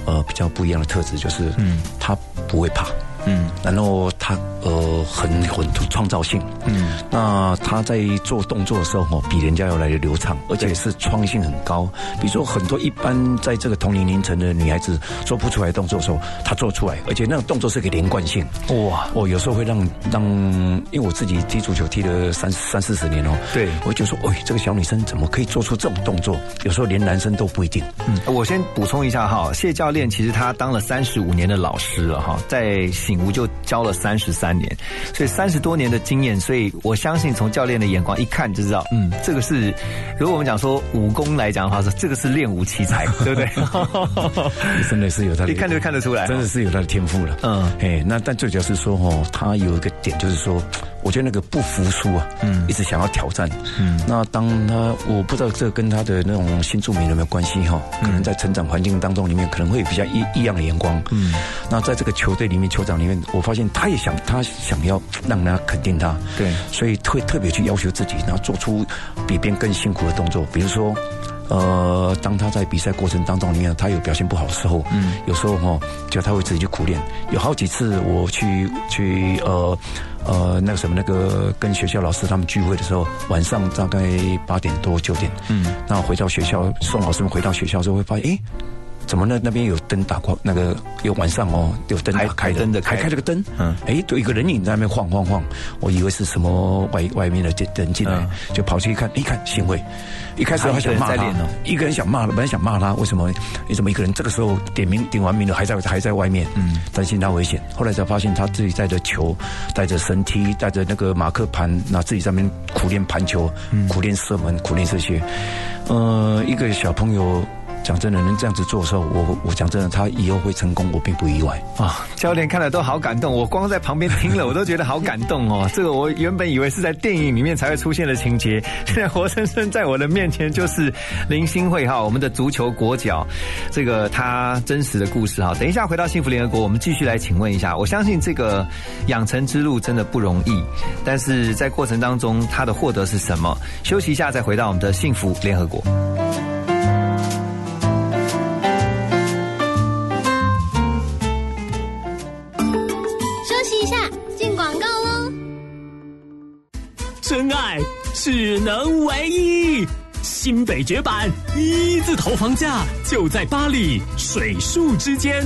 呃比较不一样的特质，就是嗯，他不会怕。嗯，然后他呃很很创造性，嗯，那他在做动作的时候哦，比人家要来的流畅，而且是创新很高。比如说很多一般在这个同龄龄层的女孩子做不出来动作的时候，她做出来，而且那种动作是个连贯性。哇，我有时候会让让，因为我自己踢足球踢了三三四十年哦，对，我就说，哎，这个小女生怎么可以做出这种动作？有时候连男生都不一定。嗯，我先补充一下哈，谢教练其实他当了三十五年的老师了哈，在。醒悟就教了三十三年，所以三十多年的经验，所以我相信从教练的眼光一看就知道，嗯，这个是如果我们讲说武功来讲的话，说这个是练武奇才，对不对？真的是有他，一看就看得出来，真的是有他的天赋了。嗯，哎，那但最主要是说哦，他有一个点就是说。我觉得那个不服输啊，嗯，一直想要挑战，嗯，那当他我不知道这跟他的那种新住民有没有关系哈，可能在成长环境当中里面可能会有比较异异样的眼光，嗯，那在这个球队里面球长里面，我发现他也想他想要让人家肯定他，对，所以会特别去要求自己，然后做出比别人更辛苦的动作，比如说，呃，当他在比赛过程当中里面他有表现不好的时候，嗯，有时候哈，就他会自己去苦练，有好几次我去去呃。呃，那个什么，那个跟学校老师他们聚会的时候，晚上大概八点多九点，嗯，那回到学校送老师们回到学校之后，会发现，哎。怎么那那边有灯打光？那个有晚上哦，有灯打开的，灯的还开了个灯，嗯，哎，有一个人影在那边晃晃晃，我以为是什么外外面的人进来，就跑去一看，一看行为，一开始还想骂他，一个人想骂，本来想骂他，为什么？为什么一个人这个时候点名点完名了，还在还在外面？嗯，担心他危险。后来才发现他自己带着球，带着绳梯，带着那个马克盘，那自己在那边苦练盘球，苦练射门，苦练这些。呃，一个小朋友。讲真的，能这样子做的时候，我我讲真的，他以后会成功，我并不意外啊。教练看了都好感动，我光在旁边听了，我都觉得好感动哦。这个我原本以为是在电影里面才会出现的情节，现 在活生生在我的面前就是林心慧哈，我们的足球国脚，这个他真实的故事哈。等一下回到幸福联合国，我们继续来请问一下。我相信这个养成之路真的不容易，但是在过程当中他的获得是什么？休息一下再回到我们的幸福联合国。真爱只能唯一，新北绝版一字头房价就在巴黎水树之间，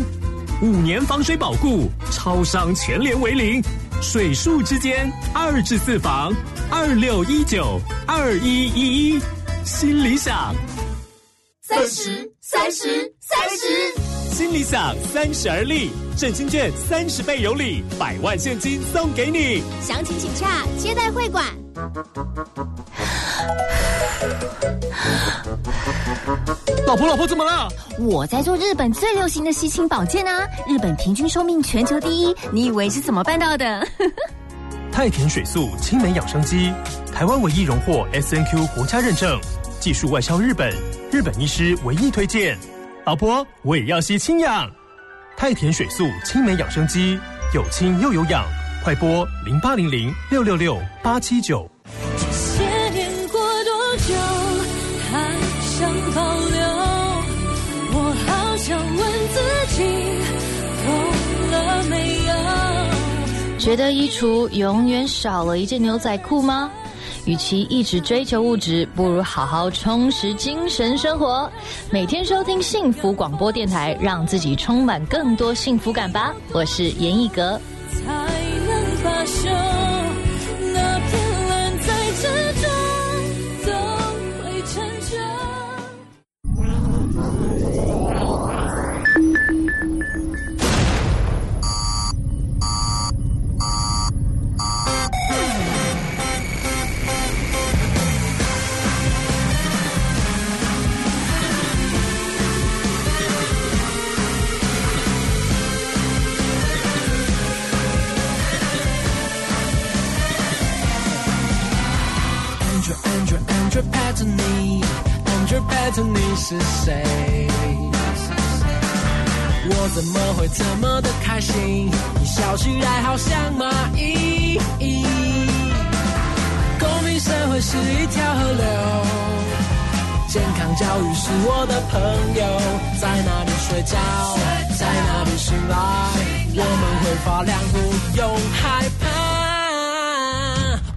五年防水保固，超商全联为零，水树之间二至四房二六一九二一一一，新理想。三十三十三十，新理想三十而立，振兴券三十倍有礼，百万现金送给你，详情请洽接待会馆。老婆，老婆怎么了？我在做日本最流行的吸氢保健啊！日本平均寿命全球第一，你以为是怎么办到的？太田水素青梅养生机，台湾唯一荣获 S N Q 国家认证，技术外销日本，日本医师唯一推荐。老婆，我也要吸氢氧。太田水素青梅养生机，有氢又有氧。快播零八零零六六六八七九。这些年过多久，还想保留？我好想问自己，够了没有？觉得衣橱永远少了一件牛仔裤吗？与其一直追求物质，不如好好充实精神生活。每天收听幸福广播电台，让自己充满更多幸福感吧。我是严艺格。Andrew andrew pattony andrew pattony 是谁？我怎么会这么的开心你笑起来好像蚂蚁？公平社会是一条河流健康教育是我的朋友在哪里睡觉在哪里醒来我们会发亮不用害怕。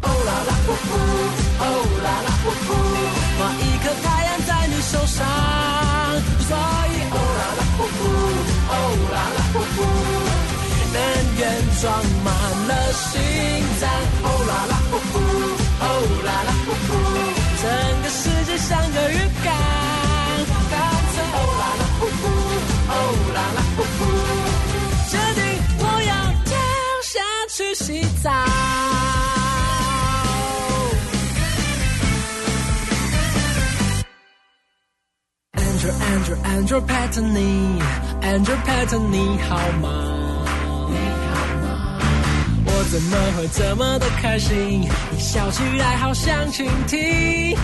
Oh 啦啦呼呼哦啦啦呼呼，画一颗太阳。在你手上，所以哦啦啦呼呼，哦啦啦呼呼，能源装满了心脏，哦啦啦呼呼，哦啦啦呼呼，整个世界像个浴缸，干脆哦啦啦呼呼，哦啦啦呼呼，决定我要跳下去洗澡。Andrew Andrew Pat 你，Andrew Pat 你好吗？你好吗？我怎么会这么的开心？你笑起来好像蜻蜓。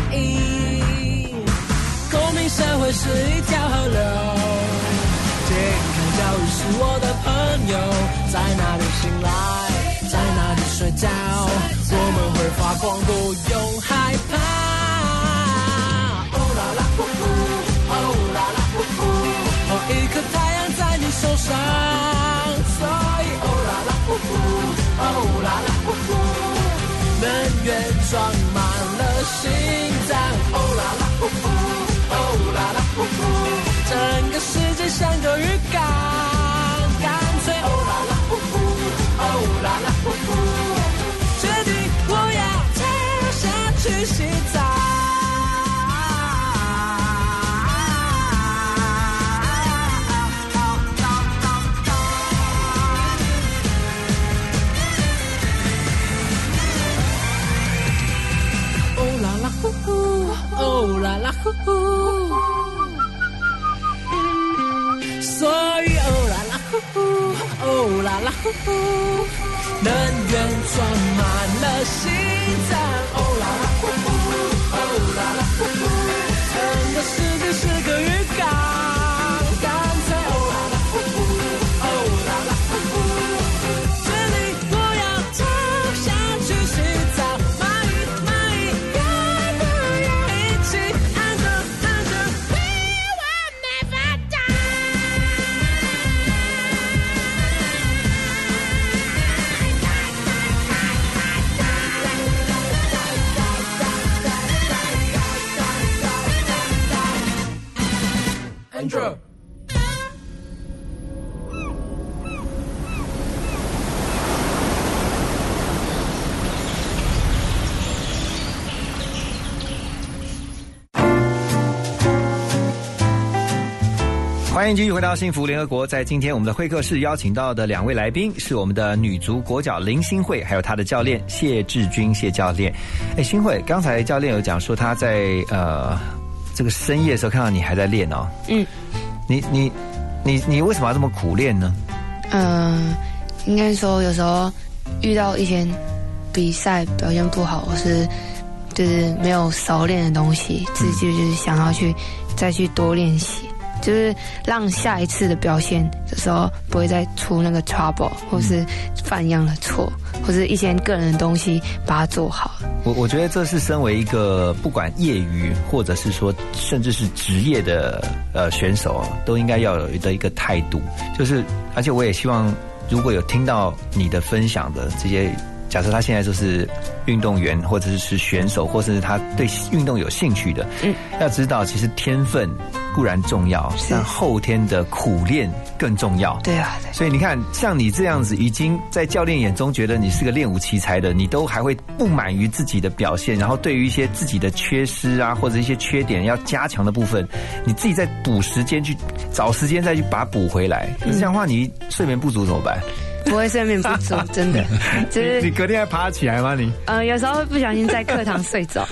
公民社会是一条河流，健康教育是我的朋友。在哪里醒来，在哪里睡觉，我们会发光，不用害怕。一颗太阳在你手上，所以哦啦啦呼呼，哦啦啦呼呼，能源装满了心脏，哦啦啦呼呼，哦啦啦呼呼，整个世界像个鱼缸。呼哦，啦啦呼，所以哦啦啦呼呼，哦啦啦呼呼，能源装满了心脏，哦啦欢迎继续回到幸福联合国。在今天我们的会客室邀请到的两位来宾是我们的女足国脚林新慧，还有她的教练谢志军谢教练。哎，新慧，刚才教练有讲说他在呃这个深夜的时候看到你还在练哦。嗯，你你你你为什么要这么苦练呢？嗯，应该说有时候遇到一些比赛表现不好，或是就是没有熟练的东西，自己就是想要去再去多练习，就是让下一次的表现的时候不会再出那个 trouble，或是犯一样的错，或者一些个人的东西把它做好。我我觉得这是身为一个不管业余或者是说甚至是职业的呃选手哦，都应该要有的一个态度，就是而且我也希望如果有听到你的分享的这些。假设他现在就是运动员，或者是选手，或者是他对运动有兴趣的，嗯，要知道其实天分固然重要，但后天的苦练更重要。对啊，所以你看，像你这样子，已经在教练眼中觉得你是个练武奇才的，你都还会不满于自己的表现，然后对于一些自己的缺失啊，或者一些缺点要加强的部分，你自己再补时间去找时间再去把它补回来。那这样的话，你睡眠不足怎么办？不会睡眠不足，真的，就是你隔天还爬起来吗？你呃，有时候会不小心在课堂睡着，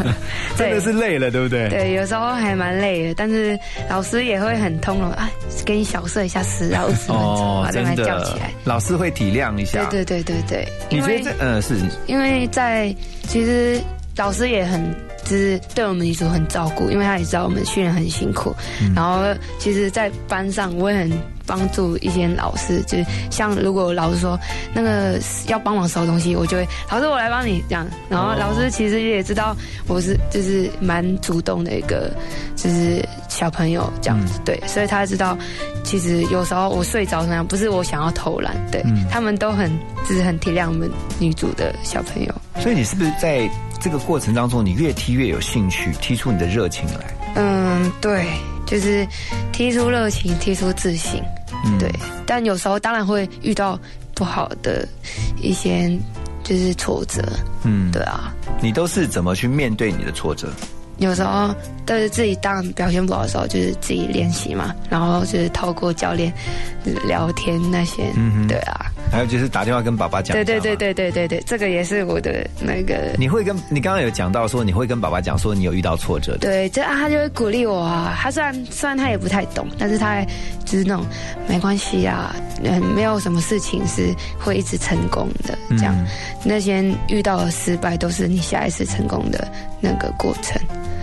真的是累了，对不对？对，有时候还蛮累的，但是老师也会很通融啊，给你小睡一下十到二十分钟，把它叫起来。老师会体谅一下，对对对对对。你觉得这呃是？因为在其实老师也很。就是对我们女主很照顾，因为他也知道我们训练很辛苦。嗯、然后，其实，在班上我也很帮助一些老师，就是像如果老师说那个要帮忙收东西，我就会老师我来帮你这样。然后老师其实也知道我是就是蛮主动的一个就是小朋友这样子，对，所以他知道其实有时候我睡着那样不是我想要偷懒，对、嗯、他们都很就是很体谅我们女主的小朋友。所以你是不是在？这个过程当中，你越踢越有兴趣，踢出你的热情来。嗯，对，就是踢出热情，踢出自信。嗯，对。但有时候当然会遇到不好的一些就是挫折。嗯，对啊。你都是怎么去面对你的挫折？有时候都是自己当表现不好的时候，就是自己练习嘛，然后就是透过教练聊天那些。嗯，对啊。还有就是打电话跟爸爸讲，对对对对对对对，这个也是我的那个。你会跟你刚刚有讲到说你会跟爸爸讲说你有遇到挫折，对，这啊他就会鼓励我啊。他虽然虽然他也不太懂，但是他就是那种没关系啊，嗯，没有什么事情是会一直成功的，这样、嗯、那些遇到的失败都是你下一次成功的那个过程。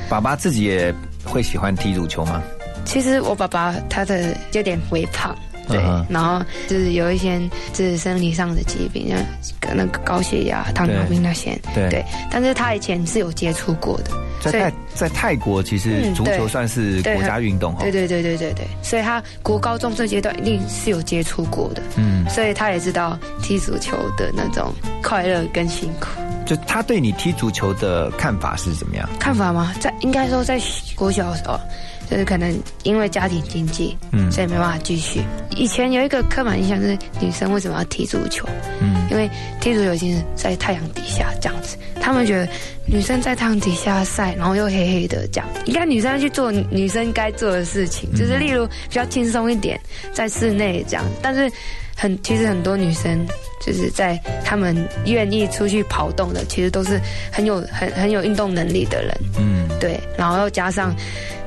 爸爸自己也会喜欢踢足球吗？其实我爸爸他的有点微胖。对，然后就是有一些就是生理上的疾病，像那个高血压、糖尿病那些。对对，但是他以前是有接触过的。在泰在泰国，其实足球算是国家运动哈。对对对对对对，所以他国高中这阶段一定是有接触过的。嗯，所以他也知道踢足球的那种快乐跟辛苦。就他对你踢足球的看法是怎么样？看法吗？在应该说在国小的时候。就是可能因为家庭经济，嗯，所以没办法继续。以前有一个刻板印象是女生为什么要踢足球？嗯，因为踢足球已经是在太阳底下这样子，他们觉得女生在太阳底下晒，然后又黑黑的这样，应该女生要去做女生该做的事情，就是例如比较轻松一点，在室内这样。但是很其实很多女生就是在她们愿意出去跑动的，其实都是很有很很有运动能力的人。嗯。对，然后又加上，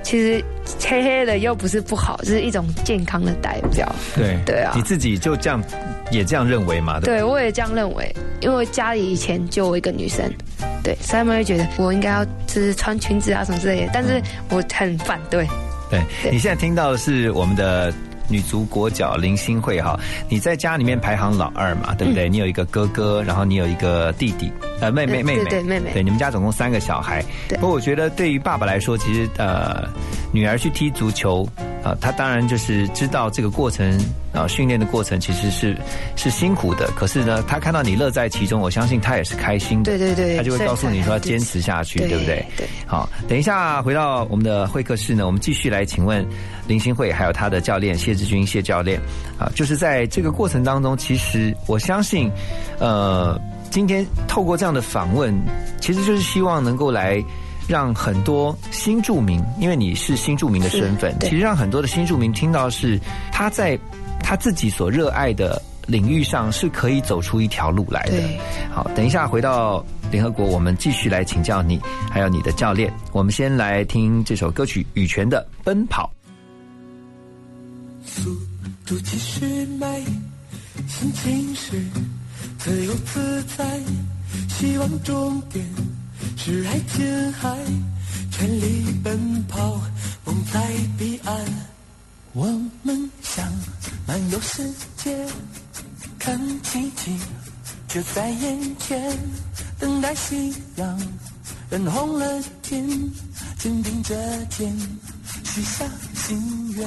其实黑黑的又不是不好，就是一种健康的代表。对对啊你自己就这样也这样认为嘛？对，我也这样认为，因为家里以前就我一个女生，对，所以他们会觉得我应该要就是穿裙子啊什么之类的，但是我很反对。对你现在听到的是我们的女足国脚林心慧哈，你在家里面排行老二嘛，对不对？你有一个哥哥，然后你有一个弟弟，呃，妹妹嗯妹妹，妹妹对，你们家总共三个小孩。对不过我觉得对于爸爸来说，其实呃，女儿去踢足球，啊、他当然就是知道这个过程啊、训练的过程其实是是辛苦的，可是呢，她看到你乐在其中，我相信她也是开心的。对对对他就会告诉你说要坚持下去，对不对？对。好，等一下回到我们的会客室呢，我们继续来请问林心慧还有她的教练谢志军谢教练啊，就是在这个过程当中，其实我相信，呃，今天透过这样的访问，其实就是希望能够来。让很多新住民，因为你是新住民的身份，其实让很多的新住民听到是他在他自己所热爱的领域上是可以走出一条路来的。好，等一下回到联合国，我们继续来请教你，还有你的教练。我们先来听这首歌曲羽泉的《奔跑》。速度继续迈，心情是自由自在，希望终点是爱琴海，全力奔跑，梦在彼岸。我们想漫游世界，看奇迹就在眼前，等待夕阳染红了天，肩并着肩，许下心愿。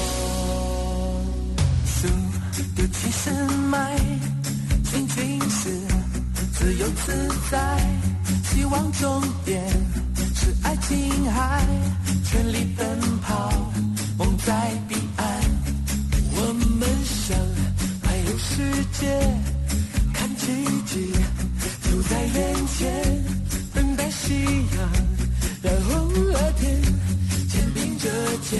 度起身迈，心情是自由自在，希望终点是爱琴海，全力奔跑，梦在彼岸。我们想环游世界，看奇迹就在眼前，等待夕阳染红了天，肩并着肩，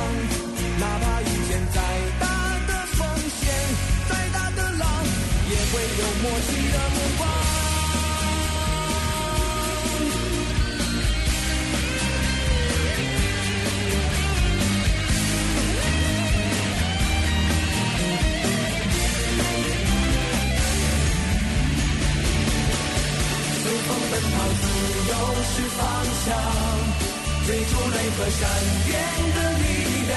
会有默契的目光。随风奔跑，自由是方向，追逐雷和闪电的力量，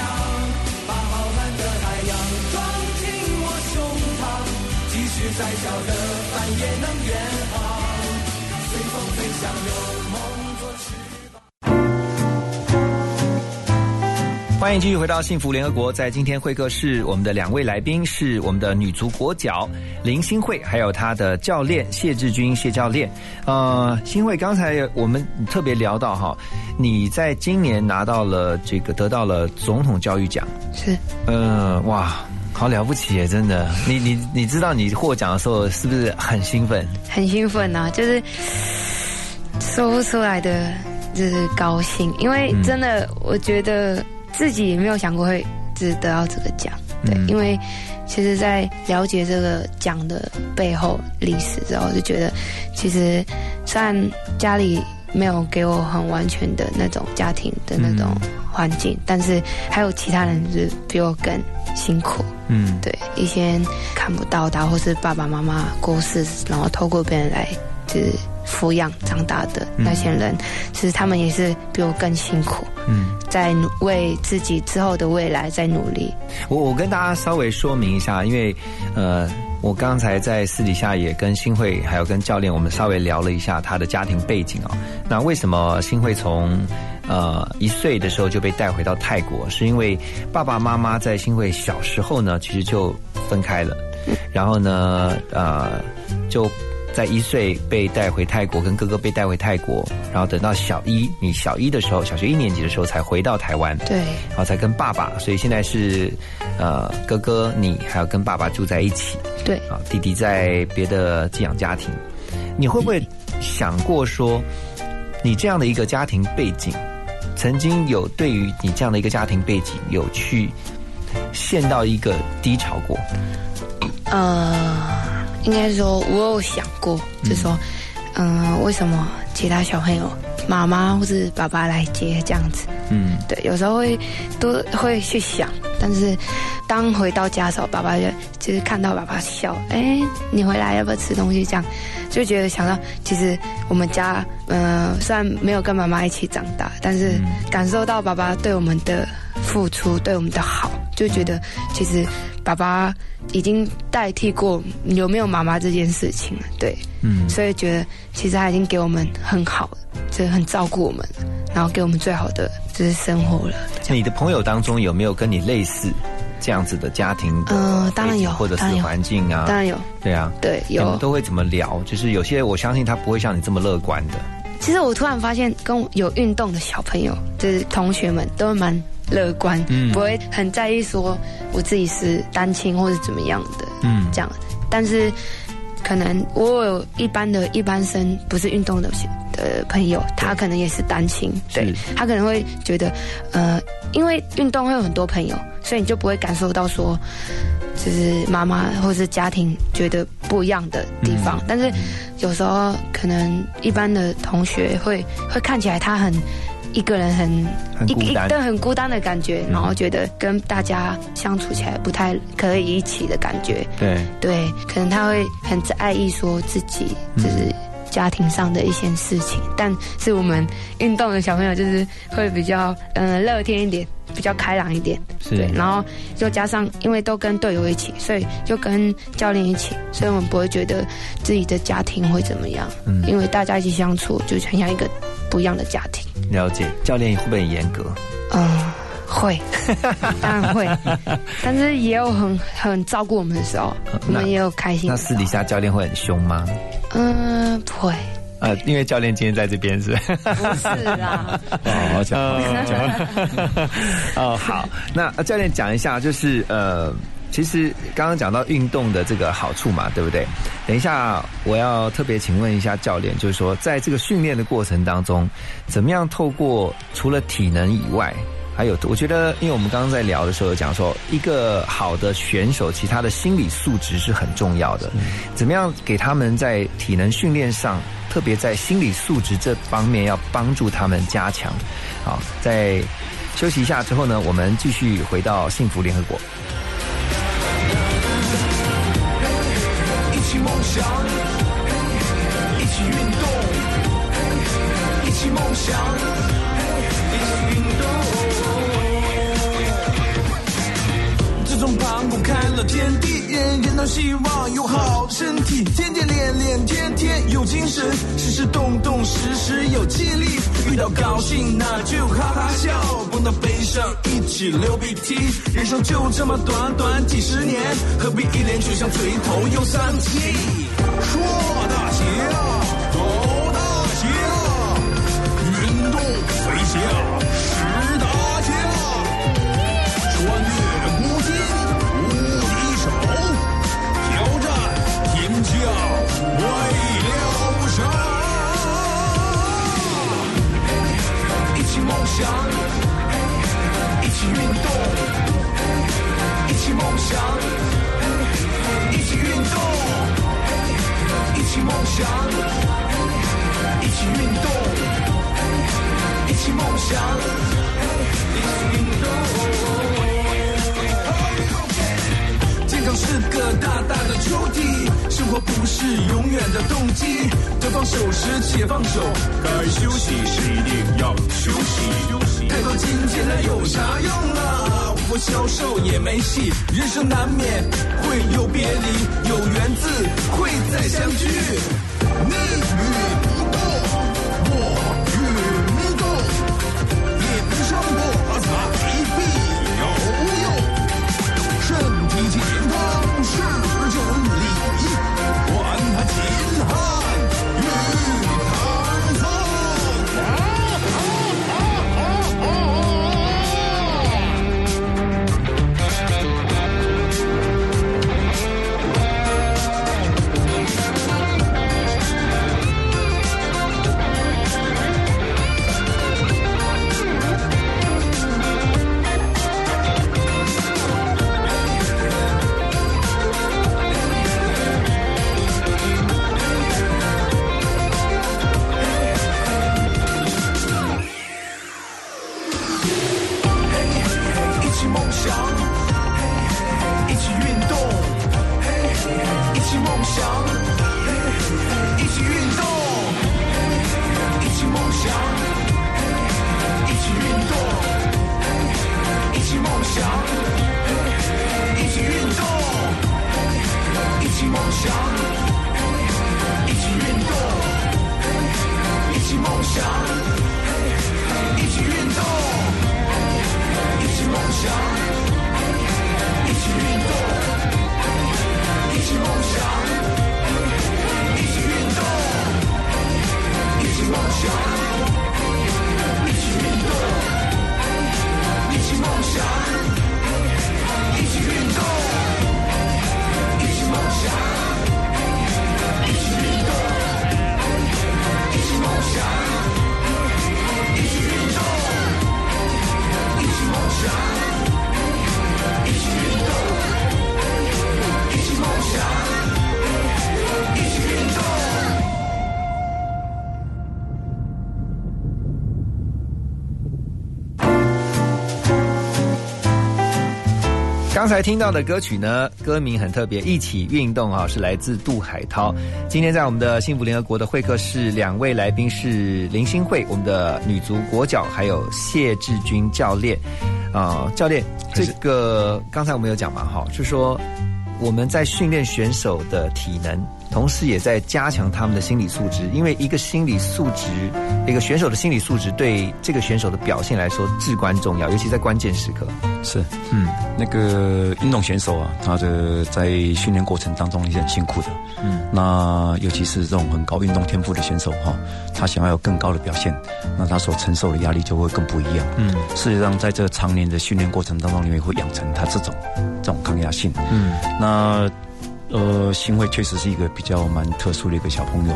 使再小的帆也能远航。随风飞翔，有梦做翅欢迎继续回到幸福联合国，在今天会客室，我们的两位来宾是我们的女足国脚林新慧，还有她的教练谢志军谢教练。呃，新慧，刚才我们特别聊到哈，你在今年拿到了这个得到了总统教育奖，是，呃，哇，好了不起耶，真的。你你你知道你获奖的时候是不是很兴奋？很兴奋呐、就是说不出来的，就是高兴，因为真的，我觉得自己也没有想过会就是得到这个奖，对，因为其实，在了解这个奖的背后历史之后，就觉得其实虽然家里没有给我很完全的那种家庭的那种环境，但是还有其他人是比我更辛苦，嗯，对，一些看不到的，或是爸爸妈妈过世，然后透过别人来就是抚养长大的那些人，其实他们也是比我更辛苦，嗯，在努为自己之后的未来在努力。我我跟大家稍微说明一下，因为呃，我刚才在私底下也跟新会还有跟教练，我们稍微聊了一下他的家庭背景哦。那为什么新会从呃一岁的时候就被带回到泰国？是因为爸爸妈妈在新会小时候呢，其实就分开了，然后呢，呃，就。在一岁被带回泰国，跟哥哥被带回泰国，然后等到小一，你小一的时候，小学一年级的时候才回到台湾，对，然后才跟爸爸，所以现在是，呃，哥哥你还要跟爸爸住在一起，对，啊，弟弟在别的寄养家庭，你会不会想过说，你这样的一个家庭背景，曾经有对于你这样的一个家庭背景有去陷到一个低潮过？呃。应该说，我有想过，就是说，嗯，为什么其他小朋友妈妈或是爸爸来接这样子？嗯，对，有时候会都会去想，但是当回到家的时候，爸爸就就是看到爸爸笑，哎，你回来要不要吃东西？这样就觉得想到，其实我们家，嗯，虽然没有跟妈妈一起长大，但是感受到爸爸对我们的付出，对我们的好，就觉得其实爸爸。已经代替过有没有妈妈这件事情了，对，嗯，所以觉得其实他已经给我们很好，就是很照顾我们，然后给我们最好的就是生活了。你的朋友当中有没有跟你类似这样子的家庭？嗯，当然有，或者是环境啊，当然有，对啊，对，有都会怎么聊？就是有些我相信他不会像你这么乐观的。其实我突然发现，跟有运动的小朋友，就是同学们，都蛮。乐观，嗯，不会很在意说我自己是单亲或者怎么样的，嗯，这样。但是可能我有一般的一般生不是运动的的朋友，他可能也是单亲，对他可能会觉得，呃，因为运动会有很多朋友，所以你就不会感受到说，就是妈妈或是家庭觉得不一样的地方。但是有时候可能一般的同学会会看起来他很。一个人很一一个很孤单的感觉，然后觉得跟大家相处起来不太可以一起的感觉。对对，可能他会很在意说自己就是家庭上的一些事情，但是我们运动的小朋友就是会比较嗯乐天一点，比较开朗一点。对，然后就加上因为都跟队友一起，所以就跟教练一起，所以我们不会觉得自己的家庭会怎么样。嗯，因为大家一起相处，就很像一个不一样的家庭。了解，教练会不会很严格？嗯，会，当然会，但是也有很很照顾我们的时候，我们也有开心。那私底下教练会很凶吗？嗯，不会。呃，因为教练今天在这边是？不是啊。哦，讲 哦，好，那教练讲一下，就是呃。其实刚刚讲到运动的这个好处嘛，对不对？等一下我要特别请问一下教练，就是说在这个训练的过程当中，怎么样透过除了体能以外，还有我觉得，因为我们刚刚在聊的时候讲说，一个好的选手，其他的心理素质是很重要的。怎么样给他们在体能训练上，特别在心理素质这方面要帮助他们加强？好，在休息一下之后呢，我们继续回到幸福联合国。一起梦想，一起运动，一起梦想，从磅礴开了天地，人人都希望有好身体，天天练练，天天有精神，时时动动，时时有气力。遇到高兴那就哈哈笑，碰到悲伤一起流鼻涕。人生就这么短短几十年，何必一脸沮丧垂头又丧气？说大行，想，一起运动，一起梦想，一起运动，一起梦想，一起运动，一起梦想，一起运动。是个大大的抽屉。生活不是永远的动机，得放手时且放手，该休息时一定要休息。太多金钱了有啥用啊？无法消受也没戏，人生难免会有别离，有缘自会再相聚。你与才听到的歌曲呢，歌名很特别，《一起运动》啊，是来自杜海涛。今天在我们的幸福联合国的会客室，两位来宾是林心慧，我们的女足国脚，还有谢志军教练。啊、教练，这个刚才我们有讲嘛，哈，就说我们在训练选手的体能，同时也在加强他们的心理素质，因为一个心理素质，一个选手的心理素质对这个选手的表现来说至关重要，尤其在关键时刻。是，嗯，那个运动选手啊，他的在训练过程当中也是很辛苦的。嗯，那尤其是这种很高运动天赋的选手哈、他想要有更高的表现，那他所承受的压力就会更不一样。嗯，事实上，在这常年的训练过程当中，你也会养成他这种这种抗压性。嗯，那呃，新会确实是一个比较蛮特殊的一个小朋友。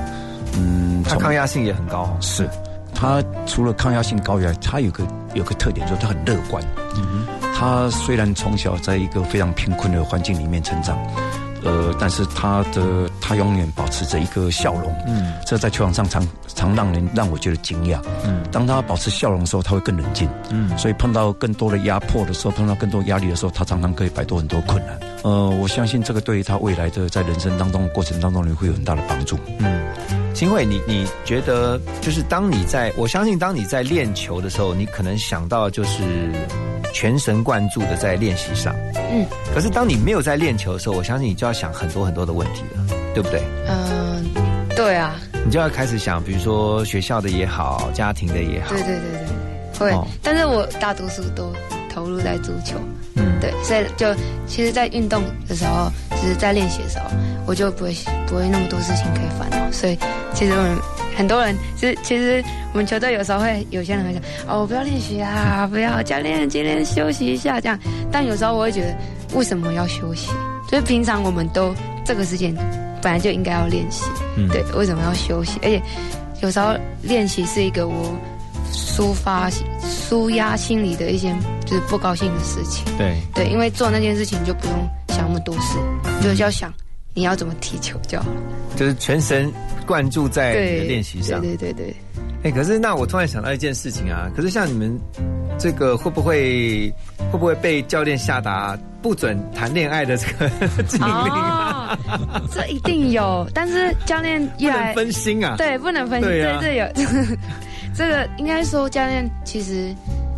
嗯，他抗压性也很高哦。是，他除了抗压性高以外，他有个有个特点，就是他很乐观。嗯他虽然从小在一个非常贫困的环境里面成长，呃，但是他的他永远保持着一个笑容。嗯，这在球场上常常让人让我觉得惊讶。嗯，当他保持笑容的时候，他会更冷静。嗯所以碰到更多的压迫的时候，碰到更多压力的时候，他常常可以摆脱很多困难。呃，我相信这个对于他未来的在人生当中过程当中，你，会有很大的帮助。嗯，新慧，你你觉得就是当你在，我相信当你在练球的时候，你可能想到就是全神贯注的在练习上。嗯，可是当你没有在练球的时候，我相信你就要想很多很多的问题了，对不对？嗯、对啊，你就要开始想，比如说学校的也好，家庭的也好。对对对对对，会。哦但是我大多数都投入在足球，嗯，对，所以就其实，在运动的时候，就是在练习的时候，我就不会不会那么多事情可以烦恼，所以其实我们很多人，其实其实我们球队有时候会有些人会讲，哦，我 不要练习啊，不要教练今天休息一下这样，但有时候我会觉得，为什么要休息？就是平常我们都这个时间本来就应该要练习，嗯对，为什么要休息？而且有时候练习是一个我抒发、舒压心里的一些就是不高兴的事情。对对，因为做那件事情就不用想那么多事，就是要想你要怎么踢球就好了。就是全神贯注在你的对，练习上。对对对对，哎、可是那我突然想到一件事情啊，可是像你们这个会不会会不会被教练下达不准谈恋爱的这个禁令啊？这一定有，但是教练越来分心啊，对，不能分心，对啊这有 这个应该说教练其实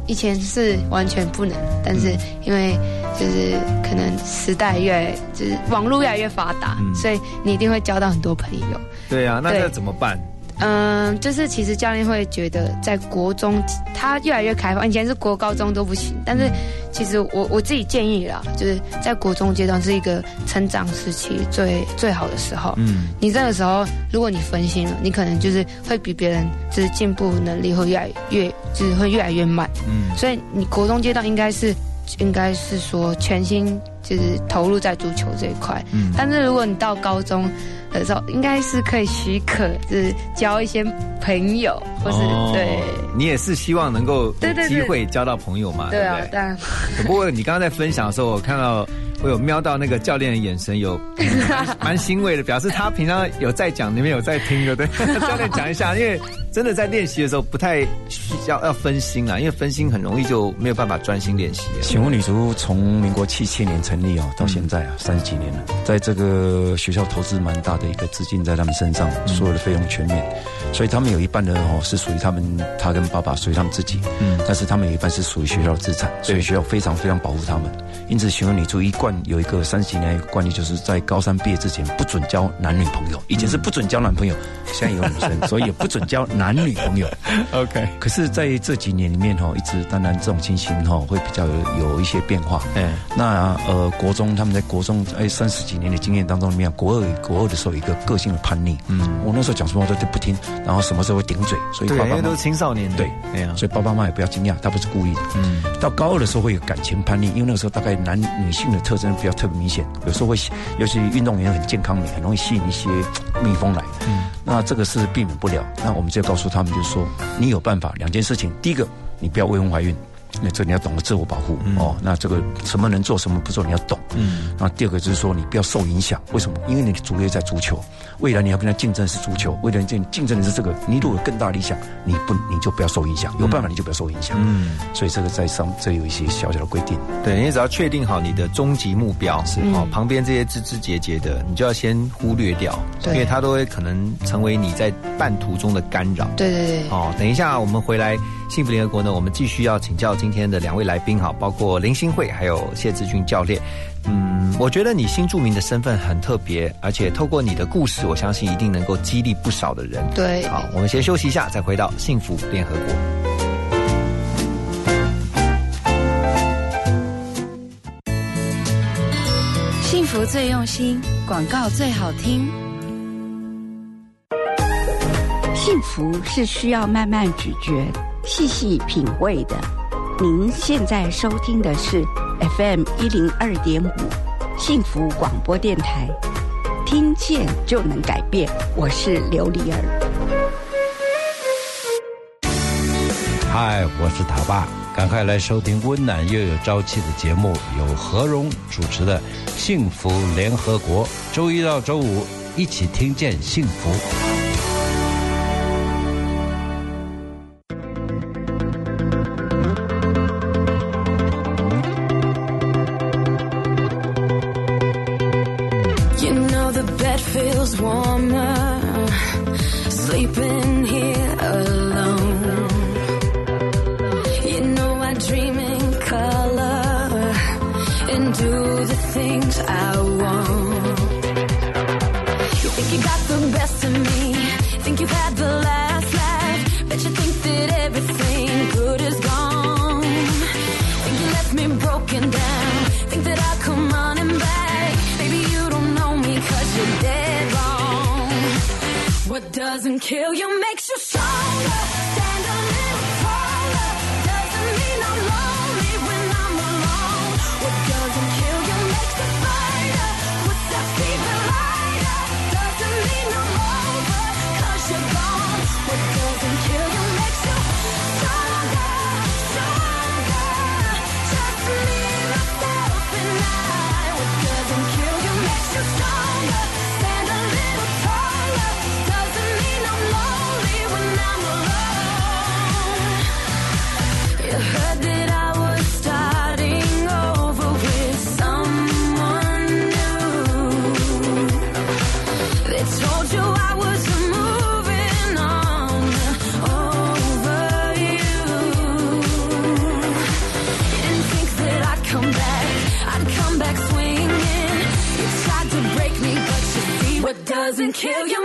以前是完全不能，但是因为就是可能时代越来就是网络越来越发达，所以你一定会交到很多朋友。对啊，那对这怎么办？嗯，就是其实教练会觉得在国中，他越来越开放，以前是国高中都不行，但是其实我我自己建议啦，就是在国中阶段是一个成长时期最最好的时候。嗯，你这个时候，如果你分心了，你可能就是会比别人就是进步能力会越来越就是会越来越慢。嗯，所以你国中阶段应该是应该是说全心就是投入在足球这一块。嗯但是如果你到高中的时候，应该是可以许可就是交一些朋友，或是、哦对。你也是希望能够有对对对机会交到朋友嘛，对啊不，对？但 不过你刚刚在分享的时候，我看到我有瞄到那个教练的眼神有蛮蛮欣慰的，表示他平常有在讲，你们有在听，对不对？教练讲一下，因为真的在练习的时候不太需要要分心啊，因为分心很容易就没有办法专心练习。请问女足从民国七七年成立哦，到现在啊三十几年了，在这个学校投资蛮大的一个资金在他们身上，所有的费用全免，所以他们有一半的哦是属于他们他跟爸爸属于他们自己，嗯，但是他们有一半是属于学校的资产，所以学校非常非常保护他们。因此，询问女足一贯有一个三十几年的惯例，就是在高三毕业之前不准交男女朋友，以前是不准交男朋友，现在有女生，所以也不准交男女朋友。OK，可是在这几年里面哈，一直当然这种情形哈会比较有有一些变化。嗯，那呃国中他们在国中哎三十几年的经验当中里面，国二国二的时候有一个个性的叛逆，嗯，我那时候讲什么话都不听，然后什么时候会顶嘴，所以对，因为都是青少年的，对，哎呀，所以爸爸妈妈也不要惊讶，他不是故意的。嗯，到高二的时候会有感情叛逆，因为那个时候大概男女性的特征比较特别明显，有时候会，尤其运动员很健康美，很容易吸引一些蜜蜂来。嗯，那这个是避免不了。那我们就告诉他们，就是说，你有办法两件事情，第一个，你不要未婚怀孕。那这你要懂得自我保护、哦。那这个什么能做，什么不做，你要懂。嗯，那第二个就是说，你不要受影响。为什么？因为你的主业在足球，未来你要跟他竞争是足球，未来竞竞争的是这个。你如果有更大的理想，你不你就不要受影响，有办法你就不要受影响。嗯，所以这个在上这有一些小小的规定。对，你只要确定好你的终极目标是嗯哦，旁边这些枝枝节节的，你就要先忽略掉，对因为它都会可能成为你在半途中的干扰。对对对，哦，等一下我们回来幸福联合国呢，我们继续要请教今天的两位来宾哈，包括林新慧还有谢志军教练。嗯，我觉得你新著名的身份很特别，而且透过你的故事，我相信一定能够激励不少的人。对，好，我们先休息一下，再回到幸福联合国。幸福最用心，广告最好听。幸福是需要慢慢咀嚼、细细品味的。您现在收听的是 FM 一零二点五幸福广播电台，听见就能改变。我是刘丽儿。嗨，我是塔爸，赶快来收听温暖又有朝气的节目，由何荣主持的《幸福联合国》，周一到周五一起听见幸福。Doesn't kill. You makes doesn't kill you.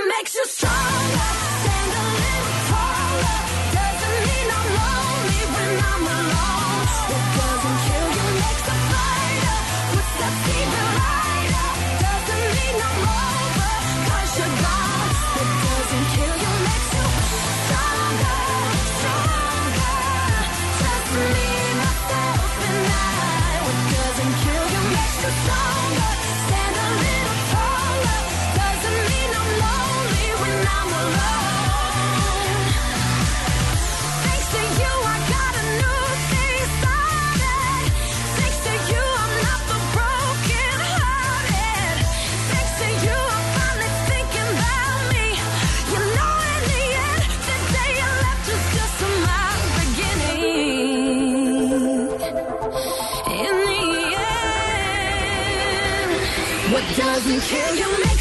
Doesn't kill you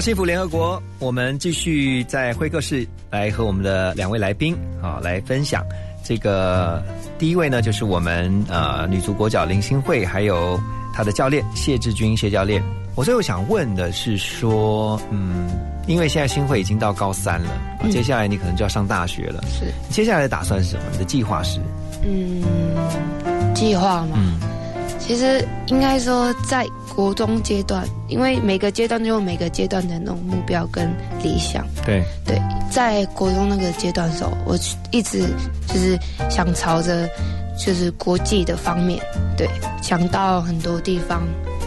到幸福联合国，我们继续在会客室来和我们的两位来宾啊来分享。这个第一位呢，就是我们呃女足国脚林心慧，还有她的教练谢志军谢教练。我最后想问的是说，嗯，因为现在新会已经到高三了，啊接下来你可能就要上大学了，是接下来的打算是什么？你的计划是？嗯，计划吗，嗯其实应该说在国中阶段，因为每个阶段都有每个阶段的那种目标跟理想。对对，在国中那个阶段的时候，我一直就是想朝着就是国际的方面，对，想到很多地方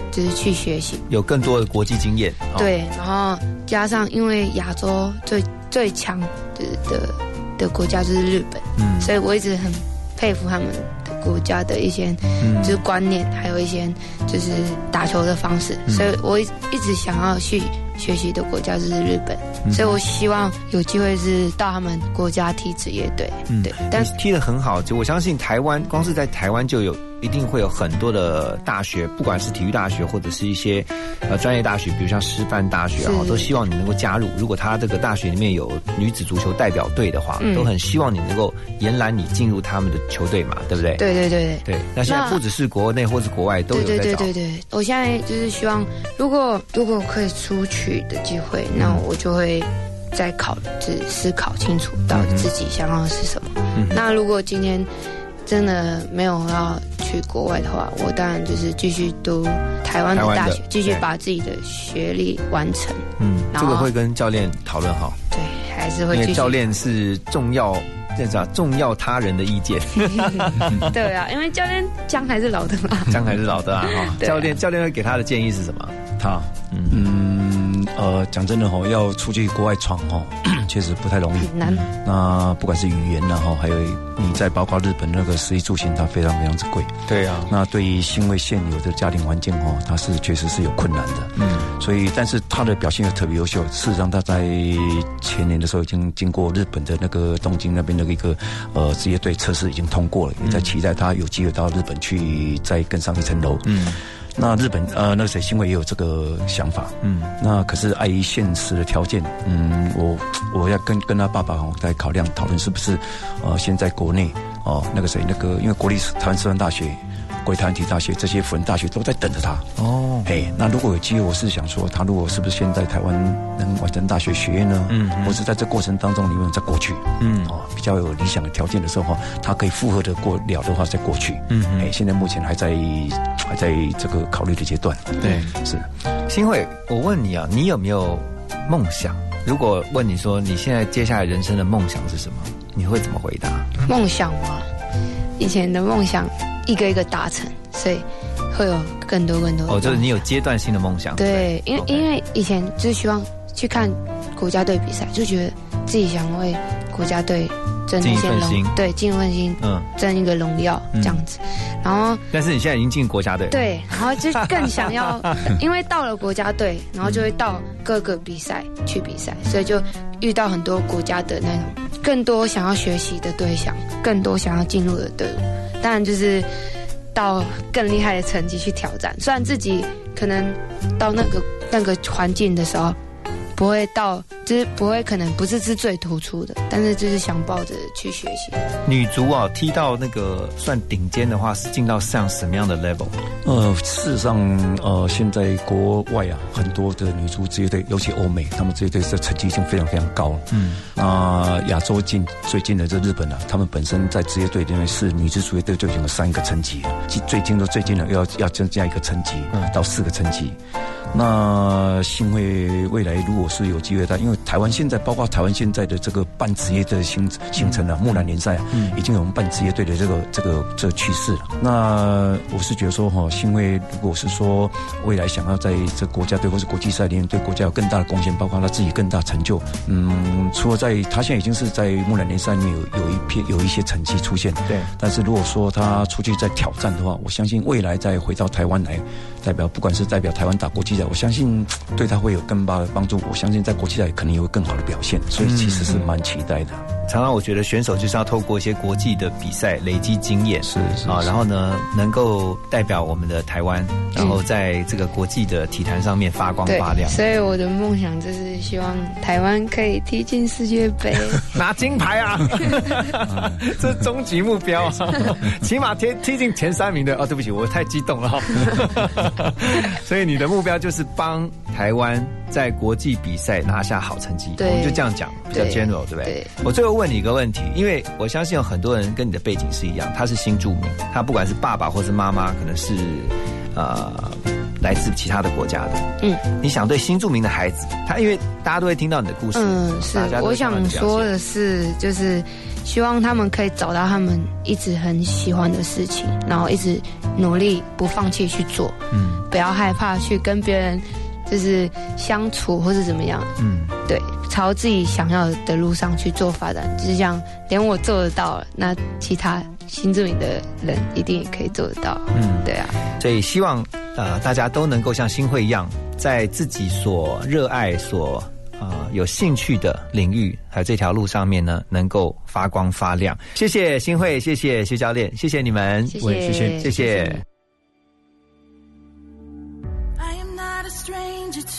就是去学习。有更多的国际经验。哦对，然后加上因为亚洲最最强的的的国家就是日本，嗯所以我一直很佩服他们的国家的一些嗯。就是观念，还有一些就是打球的方式，嗯。所以我一一直想要去学习的国家就是日本，嗯。所以我希望有机会是到他们国家踢职业队，嗯，对，但是踢得很好，就我相信台湾光是在台湾就有一定会有很多的大学，不管是体育大学或者是一些呃专业大学，比如像师范大学啊，都希望你能够加入。如果他这个大学里面有女子足球代表队的话，嗯都很希望你能够延揽你进入他们的球队嘛，对不对？对对对对。对，那现在不只是国内或是国外都有对在找。对对对对，我现在就是希望，如果如果可以出去的机会，嗯那我就会再考，就是思考清楚到底自己想要的是什么。嗯那如果今天真的没有要去国外的话，我当然就是继续读台湾的大学，继续把自己的学历完成。嗯，这个会跟教练讨论好，对，还是会教练是重要，这叫重要他人的意见。对啊，因为教练姜还是老的嘛。姜还是老的啊哈。教练教练会给他的建议是什么？他，嗯呃，讲真的哈、要出去国外闯哈、确实不太容易。很难。那不管是语言然后还有你在包括日本那个食衣住行，它非常非常之贵。对啊。那对于新为现有的家庭环境哦，它是确实是有困难的。嗯。所以，但是他的表现又特别优秀。事实上，他在前年的时候已经经过日本的那个东京那边的一个呃职业队测试已经通过了，也在期待他有机会到日本去再更上一层楼。嗯。那日本呃，那个谁，新会也有这个想法，嗯，那可是碍于现实的条件，嗯，我我要跟跟他爸爸哦在考量讨论是不是，呃，现在国内哦那个谁那个，因为国立台湾师范大学、国立台湾体育大学这些辅仁大学都在等着他，哦，哎，那如果有机会，我是想说，他如果是不是现在台湾能完成大学学业呢？嗯嗯。或是在这过程当中，你们再过去，嗯。哦，比较有理想的条件的时候，他可以负荷的过了的话，再过去，嗯嗯。哎，现在目前还在还在这个考虑的阶段，对，是。新慧，我问你啊，你有没有梦想？如果问你说你现在接下来人生的梦想是什么，你会怎么回答？梦想嘛，以前的梦想一个一个达成，所以会有更多更多的哦，就是你有阶段性的梦想。对，因为因为以前就是希望去看国家队比赛，就觉得自己想为国家队争一些荣，对，尽一份心，嗯，争一个荣耀嗯这样子。然后但是你现在已经进国家队，，对，然后就更 想要，因为到了国家队，然后就会到各个比赛去比赛，所以就遇到很多国家的那种更多想要学习的对象，更多想要进入的队伍。当然就是到更厉害的成绩去挑战。虽然自己可能到那个那个环境的时候，不会到，就是不会可能不是是最突出的，但是就是想抱着去学习。女足啊，踢到那个算顶尖的话，是进到像什么样的 level？呃，事实上，呃，现在国外啊，很多的女足职业队，尤其欧美，他们职业队的成绩已经非常非常高了。嗯，那亚洲近最近的这日本啊，他们本身在职业队里面是女子职业队就已经有三个层级了，最最近的最近的要要增加一个层级，嗯到四个层级。那幸会未来如果是有机会的，因为台湾现在包括台湾现在的这个半职业的形形成了木兰联赛啊，已经有我们半职业队的这个这个这个趋势了。那我是觉得说哈，因为如果是说未来想要在这国家队或是国际赛里面对国家有更大的贡献，包括他自己更大成就，嗯，除了在他现在已经是在木兰联赛里面有有一片有一些成绩出现，对。但是如果说他出去再挑战的话，我相信未来再回到台湾来，代表不管是代表台湾打国际赛，我相信对他会有更大的帮助。我相信在国际赛肯定有会更好的表现，所以其实是蛮期待的。常常我觉得选手就是要透过一些国际的比赛累积经验，是是啊，然后呢，能够代表我们的台湾，然后在这个国际的体坛上面发光发亮，，所以我的梦想就是希望台湾可以踢进世界杯。拿金牌啊！这是终极目标啊，起码踢踢进前三名的哦。对不起，我太激动了哈。所以你的目标就是帮台湾在国际比赛拿下好成绩，对我们就这样讲，比较 general，对不对？对我最后问你一个问题，因为我相信有很多人跟你的背景是一样，他是新住民，他不管是爸爸或是妈妈，可能是呃来自其他的国家的。嗯，你想对新住民的孩子，他因为大家都会听到你的故事，嗯，是我想说的是，就是希望他们可以找到他们一直很喜欢的事情，然后一直努力不放弃去做，嗯。不要害怕去跟别人就是相处或是怎么样，嗯，对，朝自己想要的路上去做发展，就是这样，连我做得到了，那其他新住民的人一定也可以做得到，嗯，对啊，所以希望呃大家都能够像新会一样，在自己所热爱、所呃有兴趣的领域还有这条路上面呢，能够发光发亮。谢谢新会，谢谢薛教练，谢谢你们，谢谢喂谢谢谢谢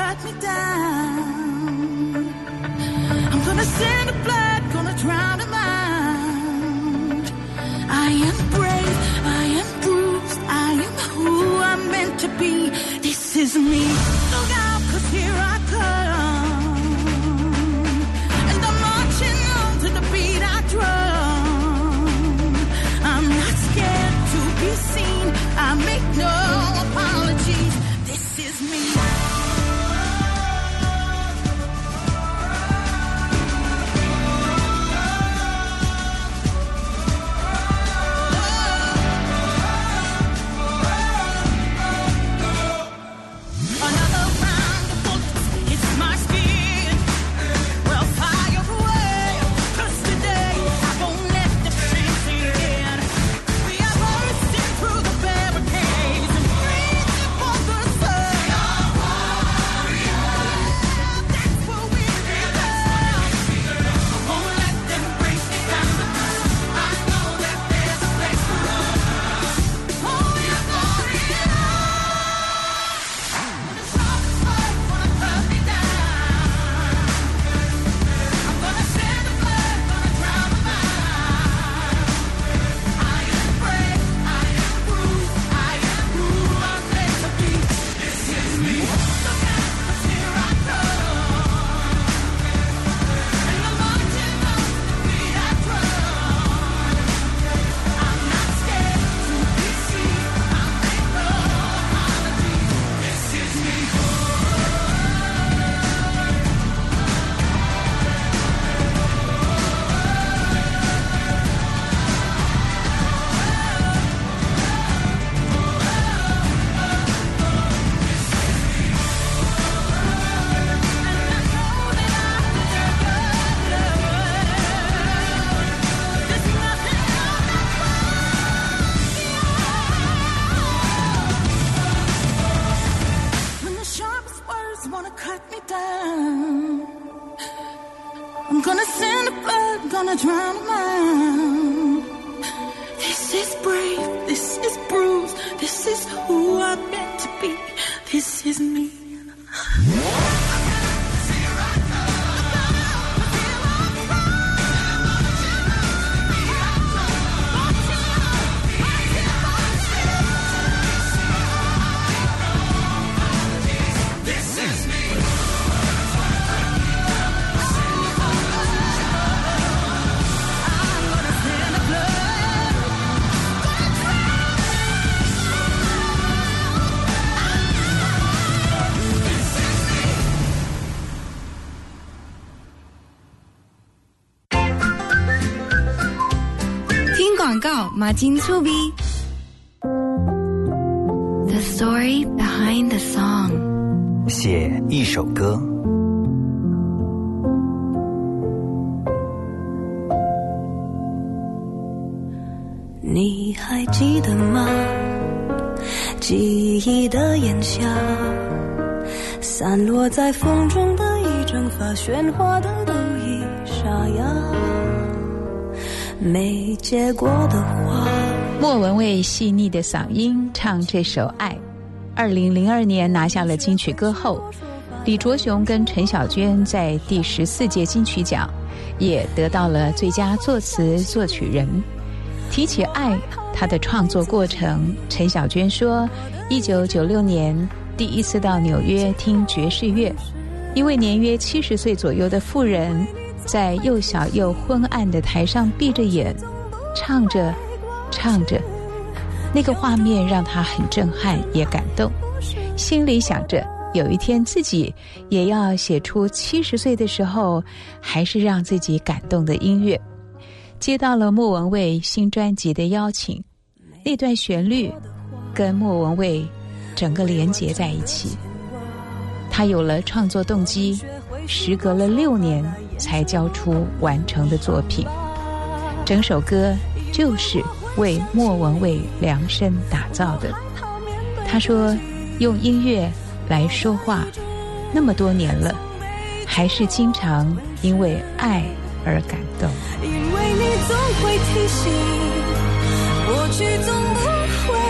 Cut me down, I'm gonna send the blood, gonna drown them out. I am brave, I am bruised, I am who I'm meant to be. This is me. 金粗逼。The story behind the song。写一首歌，你还记得吗？记忆的炎夏，散落在风中的一整发，喧哗的都已沙哑。没结果的话，莫文蔚细腻的嗓音唱这首《爱》，二零零二年拿下了金曲歌后。李卓雄跟陈小娟在第十四届金曲奖也得到了最佳作词作曲人。提起《爱》，他的创作过程，陈小娟说：一九九六年第一次到纽约听爵士乐，一位年约七十岁左右的妇人。在又小又昏暗的台上闭着眼，唱着，唱着，那个画面让他很震撼，也感动。心里想着，有一天自己也要写出七十岁的时候还是让自己感动的音乐。接到了莫文蔚新专辑的邀请，那段旋律跟莫文蔚整个连结在一起，他有了创作动机。时隔了六年才交出完成的作品，整首歌就是为莫文蔚量身打造的。他说：“用音乐来说话，那么多年了，还是经常因为爱而感动。”因为你总会提醒，过去总不会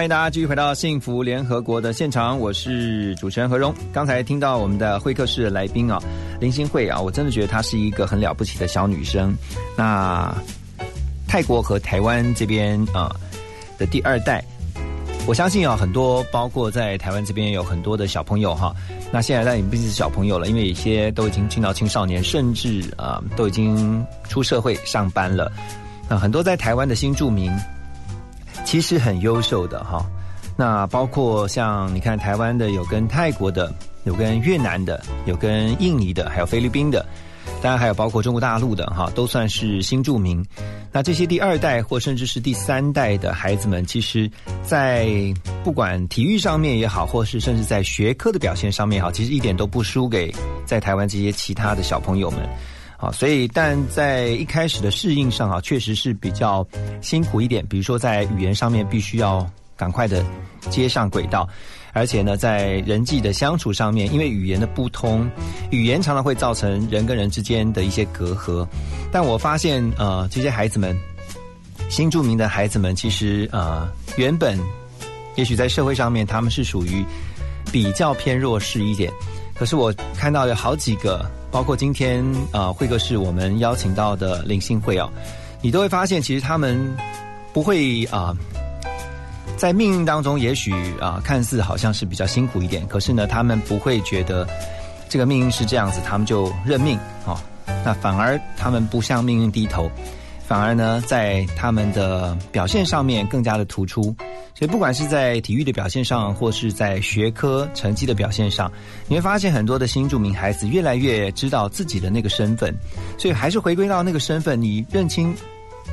欢迎大家继续回到幸福联合国的现场，我是主持人何荣。刚才听到我们的会客室的来宾啊，林心慧啊，我真的觉得她是一个很了不起的小女生。那泰国和台湾这边啊的第二代，我相信啊，很多包括在台湾这边有很多的小朋友哈。那现在但已经不是小朋友了，因为有些都已经进到青少年，甚至啊都已经出社会上班了。啊，很多在台湾的新住民。其实很优秀的哈，那包括像你看台湾的，有跟泰国的，有跟越南的，有跟印尼的，还有菲律宾的，当然还有包括中国大陆的哈，都算是新著名。那这些第二代或甚至是第三代的孩子们，其实，在不管体育上面也好，或是甚至在学科的表现上面也好，其实一点都不输给在台湾这些其他的小朋友们。啊，所以但在一开始的适应上啊，确实是比较辛苦一点。比如说在语言上面，必须要赶快的接上轨道，而且呢，在人际的相处上面，因为语言的不通，语言常常会造成人跟人之间的一些隔阂。但我发现，呃，这些孩子们，新著名的孩子们，其实呃，原本也许在社会上面他们是属于比较偏弱势一点，可是我看到有好几个。包括今天啊，慧哥是我们邀请到的林信会啊，你都会发现，其实他们不会啊，在命运当中，也许啊，看似好像是比较辛苦一点，可是呢，他们不会觉得这个命运是这样子，他们就认命啊，那反而他们不向命运低头。反而呢，在他们的表现上面更加的突出，所以不管是在体育的表现上，或是在学科成绩的表现上，你会发现很多的新著名孩子越来越知道自己的那个身份，所以还是回归到那个身份，你认清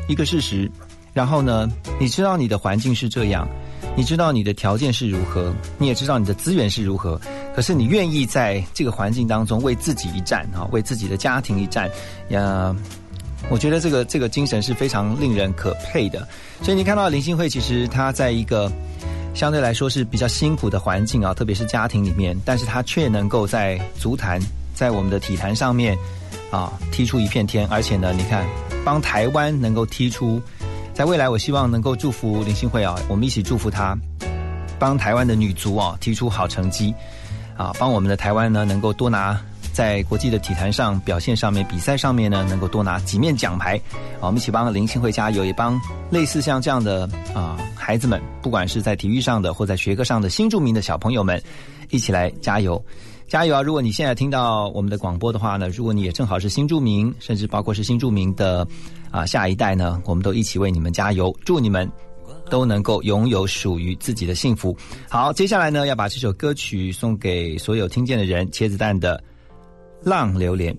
一个事实，然后呢，你知道你的环境是这样，你知道你的条件是如何，你也知道你的资源是如何，可是你愿意在这个环境当中为自己一战啊，为自己的家庭一战，呀。我觉得这个这个精神是非常令人可佩的，所以你看到林心慧，其实她在一个相对来说是比较辛苦的环境啊，特别是家庭里面，但是她却能够在足坛，在我们的体坛上面啊踢出一片天，而且呢，你看帮台湾能够踢出，在未来我希望能够祝福林心慧啊，我们一起祝福她，帮台湾的女足啊踢出好成绩啊，帮我们的台湾呢能够多拿。在国际的体坛上表现上面，比赛上面呢，能够多拿几面奖牌，我们一起帮林心慧加油，也帮类似像这样的啊孩子们，不管是在体育上的或在学科上的新著名的小朋友们，一起来加油，加油啊！如果你现在听到我们的广播的话呢，如果你也正好是新著名，甚至包括是新著名的啊下一代呢，我们都一起为你们加油，祝你们都能够拥有属于自己的幸福。好，接下来呢，要把这首歌曲送给所有听见的人，茄子蛋的。浪流连。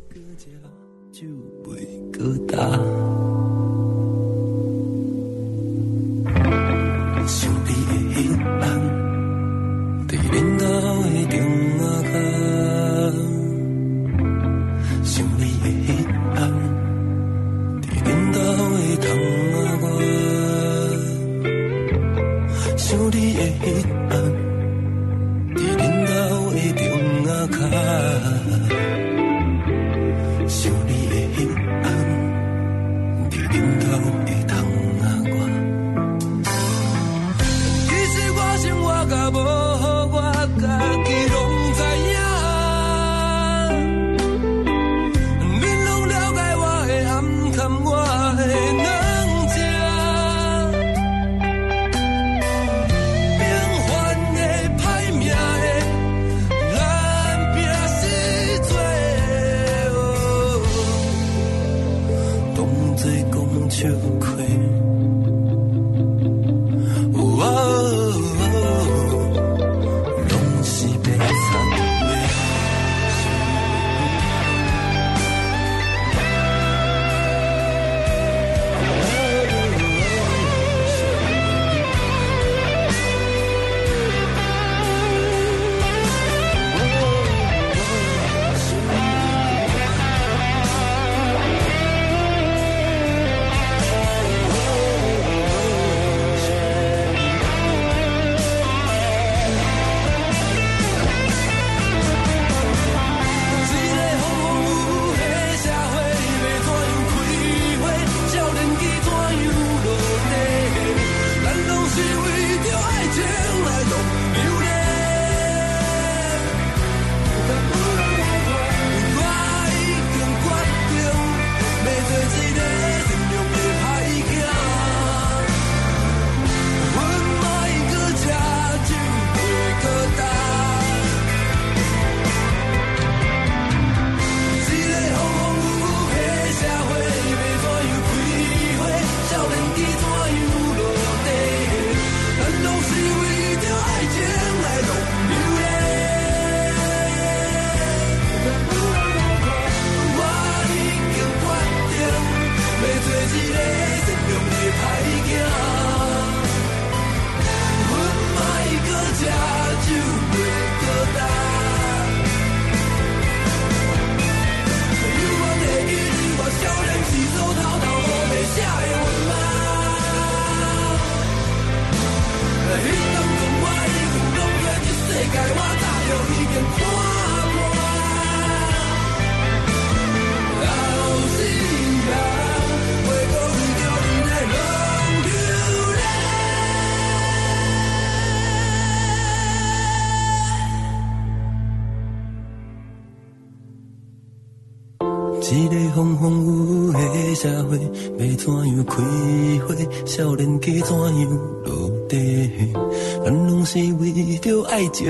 想你的彼暗，伫恁家的中啊角。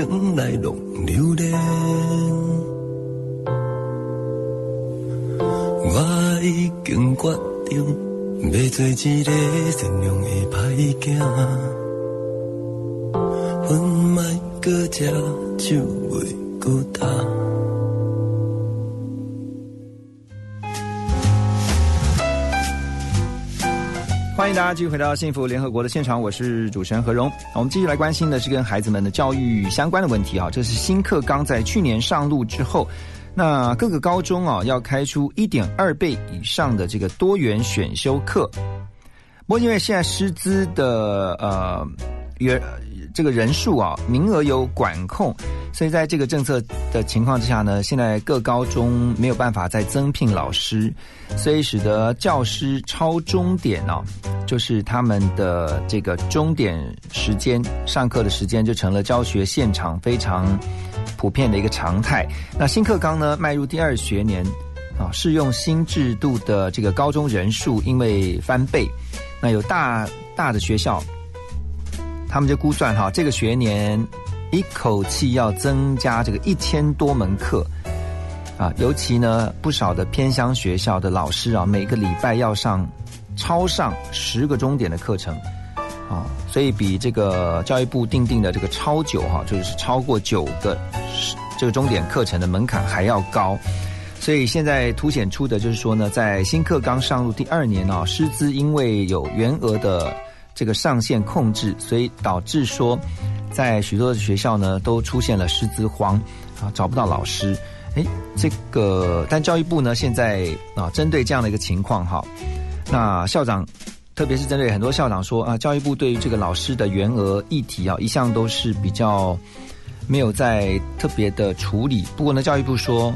情来弄流连。我已经决定，要做一个善良的歹囝。继续回到幸福联合国的现场，我是主持人何荣。我们继续来关心的是跟孩子们的教育相关的问题啊。这是新课纲在去年上路之后，那各个高中啊要开出一点二倍以上的这个多元选修课。不过因为现在师资的呃原这个人数啊名额有管控，所以在这个政策的情况之下呢，现在各高中没有办法再增聘老师，所以使得教师超钟点哦，就是他们的这个钟点时间上课的时间就成了教学现场非常普遍的一个常态。那新课纲呢迈入第二学年啊，适用新制度的这个高中人数因为翻倍，那有大大的学校。他们就估算哈，这个学年一口气要增加这个一千多门课啊，尤其呢不少的偏乡学校的老师啊，每个礼拜要上超上十个钟点的课程啊，所以比这个教育部定定的这个超九哈，就是超过九个这个钟点课程的门槛还要高，所以现在凸显出的就是说呢，在新课纲上路第二年啊，师资因为有原额的。这个上限控制，所以导致说，在许多的学校呢，都出现了师资荒啊，找不到老师。哎，这个但教育部呢，现在啊，针对这样的一个情况哈，那校长，特别是针对很多校长说啊，教育部对于这个老师的员额议题啊，一向都是比较没有在特别的处理。不过呢，教育部说，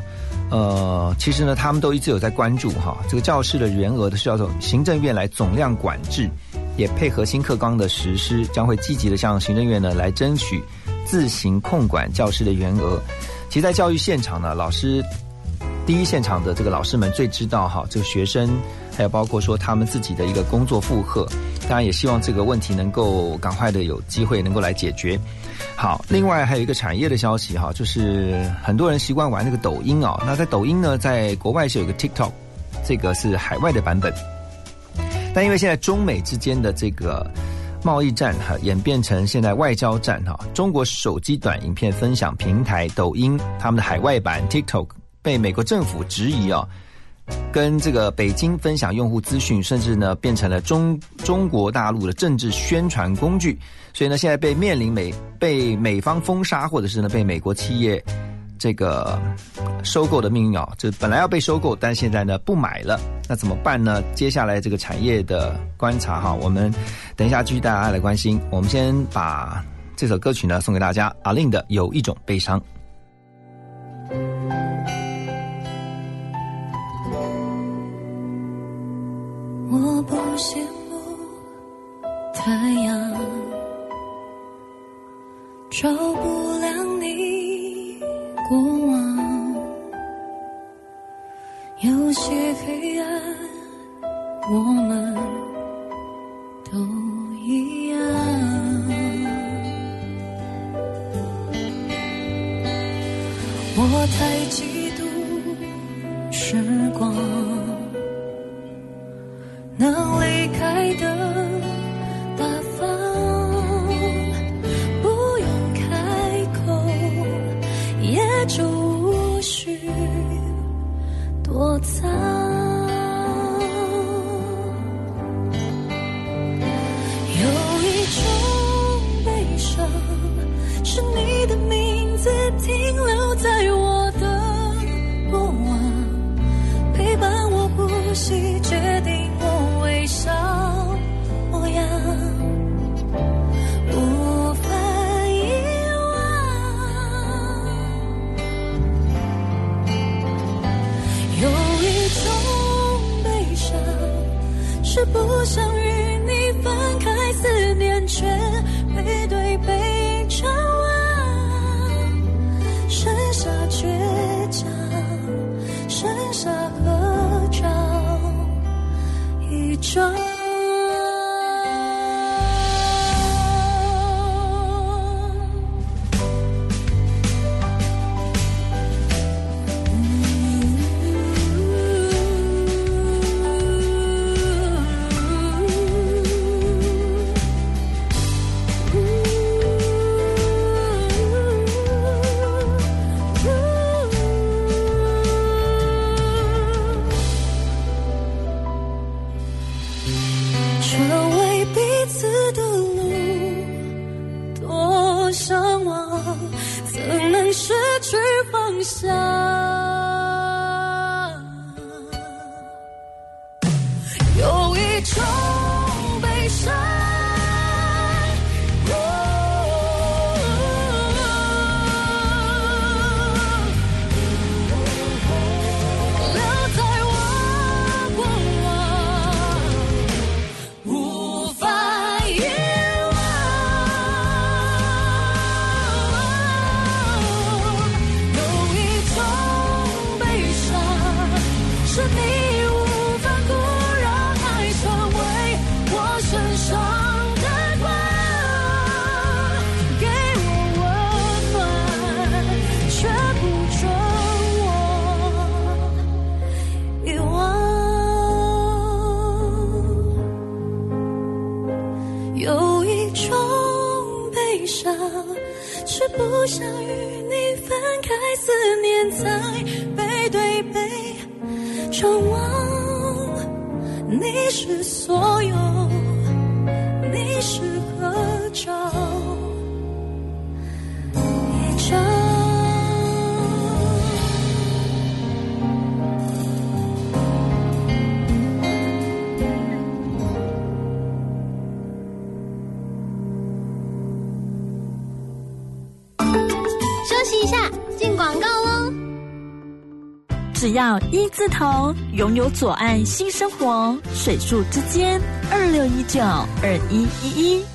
呃，其实呢，他们都一直有在关注哈，这个教师的员额的是要从行政院来总量管制。也配合新课纲的实施，将会积极的向行政院呢来争取自行控管教师的员额。其实，在教育现场呢，老师第一现场的这个老师们最知道哈，这个学生还有包括说他们自己的一个工作负荷。当然，也希望这个问题能够赶快的有机会能够来解决。好，另外还有一个产业的消息哈，就是很多人习惯玩那个抖音啊。那在抖音呢，在国外是有个 TikTok，这个是海外的版本。但因为现在中美之间的这个贸易战哈，演变成现在外交战哈，中国手机短影片分享平台抖音他们的海外版 TikTok 被美国政府质疑啊，跟这个北京分享用户资讯，甚至呢变成了中中国大陆的政治宣传工具，所以呢现在被面临美被美方封杀，或者是呢被美国企业。这个收购的命运啊，就本来要被收购，但现在呢不买了，那怎么办呢？接下来这个产业的观察哈，我们等一下继续大家来关心。我们先把这首歌曲呢送给大家，阿令的《有一种悲伤》。张望。你是所有，你是合照只要一字头，拥有左岸新生活，水树之间二六一九二一一一。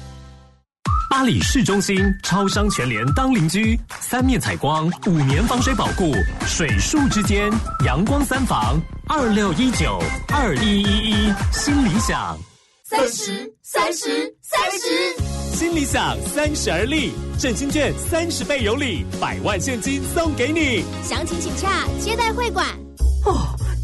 巴黎市中心超商全联当邻居，三面采光，五年防水保护，水树之间阳光三房二六一九二一一一，新理想。三十，三十，三十，新理想三十而立，振兴券三十倍有礼，百万现金送给你。详情请洽接待会馆。哦，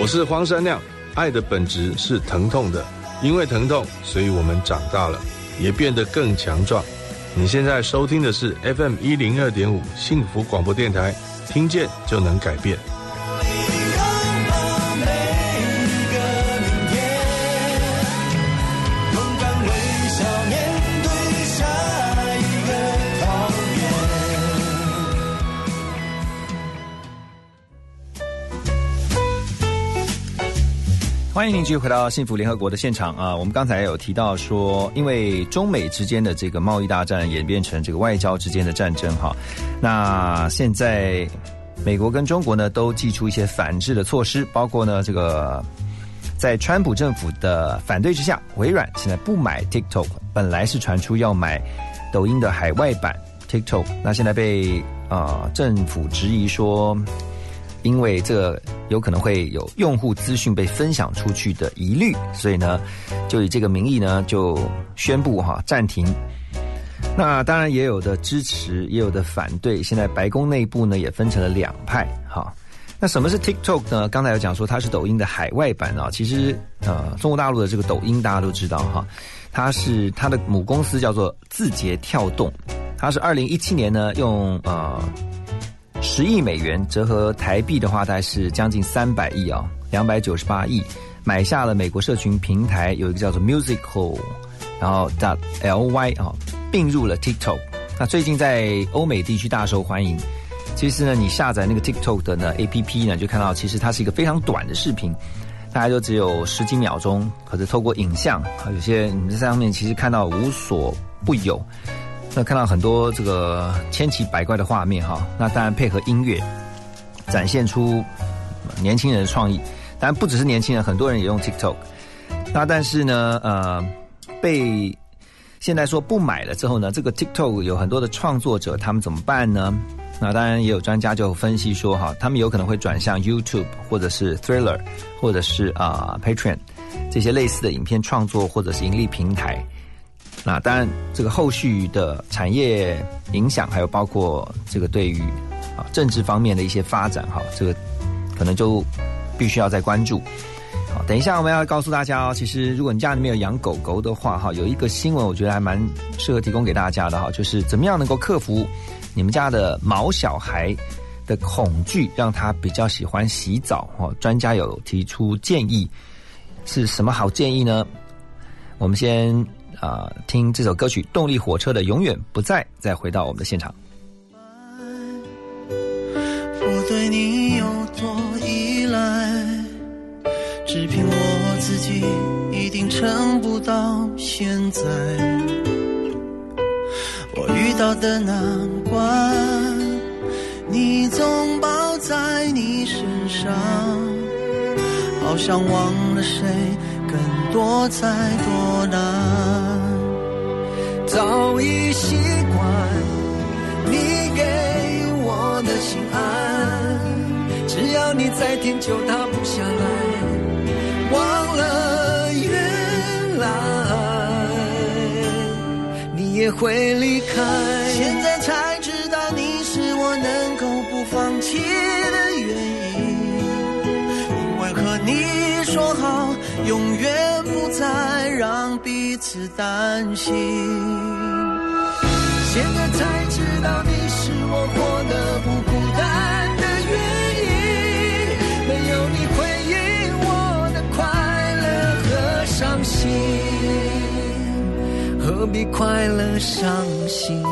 我是黄山亮，爱的本质是疼痛的，因为疼痛，所以我们长大了，也变得更强壮。你现在收听的是 FM 一零二点五幸福广播电台，听见就能改变。欢迎您继续回到幸福联合国的现场啊！我们刚才有提到说，因为中美之间的这个贸易大战演变成这个外交之间的战争哈，那现在美国跟中国呢都祭出一些反制的措施，包括呢这个在川普政府的反对之下，微软现在不买 TikTok，本来是传出要买抖音的海外版 TikTok，那现在被啊、政府质疑说。因为这有可能会有用户资讯被分享出去的疑虑，所以呢，就以这个名义呢，就宣布哈暂停。那当然也有的支持，也有的反对。现在白宫内部呢也分成了两派哈。那什么是 TikTok 呢？刚才有讲说它是抖音的海外版啊。其实呃，中国大陆的这个抖音大家都知道哈，它是它的母公司叫做字节跳动，它是二零一七年呢用呃。十亿美元折合台币的话，大概是将近三百亿啊，两百九十八亿，买下了美国社群平台有一个叫做 Musical，然后 dot ly 啊，并入了 TikTok。那最近在欧美地区大受欢迎。其实呢，你下载那个 TikTok 的呢 APP 呢，就看到其实它是一个非常短的视频，大概就只有十几秒钟，可是透过影像啊，有些你在上面其实看到无所不有。那看到很多这个千奇百怪的画面哈，那当然配合音乐，展现出年轻人的创意。当然不只是年轻人，很多人也用 TikTok。那但是呢，呃，被现在说不买了之后呢，这个 TikTok 有很多的创作者，他们怎么办呢？那当然也有专家就分析说哈，他们有可能会转向 YouTube 或者是 Thriller 或者是啊、Patreon 这些类似的影片创作或者是盈利平台。那当然，这个后续的产业影响，还有包括这个对于啊政治方面的一些发展，哈，这个可能就必须要再关注。好，等一下我们要告诉大家哦，其实如果你家里面有养狗狗的话，哈，有一个新闻我觉得还蛮适合提供给大家的哈，就是怎么样能够克服你们家的毛小孩的恐惧，让他比较喜欢洗澡。哦，专家有提出建议，是什么好建议呢？我们先啊、听这首歌曲《动力火车》的《永远不在》，再回到我们的现场。我对你有多依赖，只凭我自己一定撑不到现在。我遇到的难关，你总抱在你身上，好像忘了谁更多才多难。早已习惯你给我的心安，只要你再舔就塌不下来。忘了原来你也会离开，现在才知道你是我能够不放弃永远不再让彼此担心。现在才知道你是我活得不孤单的原因，没有你回应我的快乐和伤心，何必快乐伤心？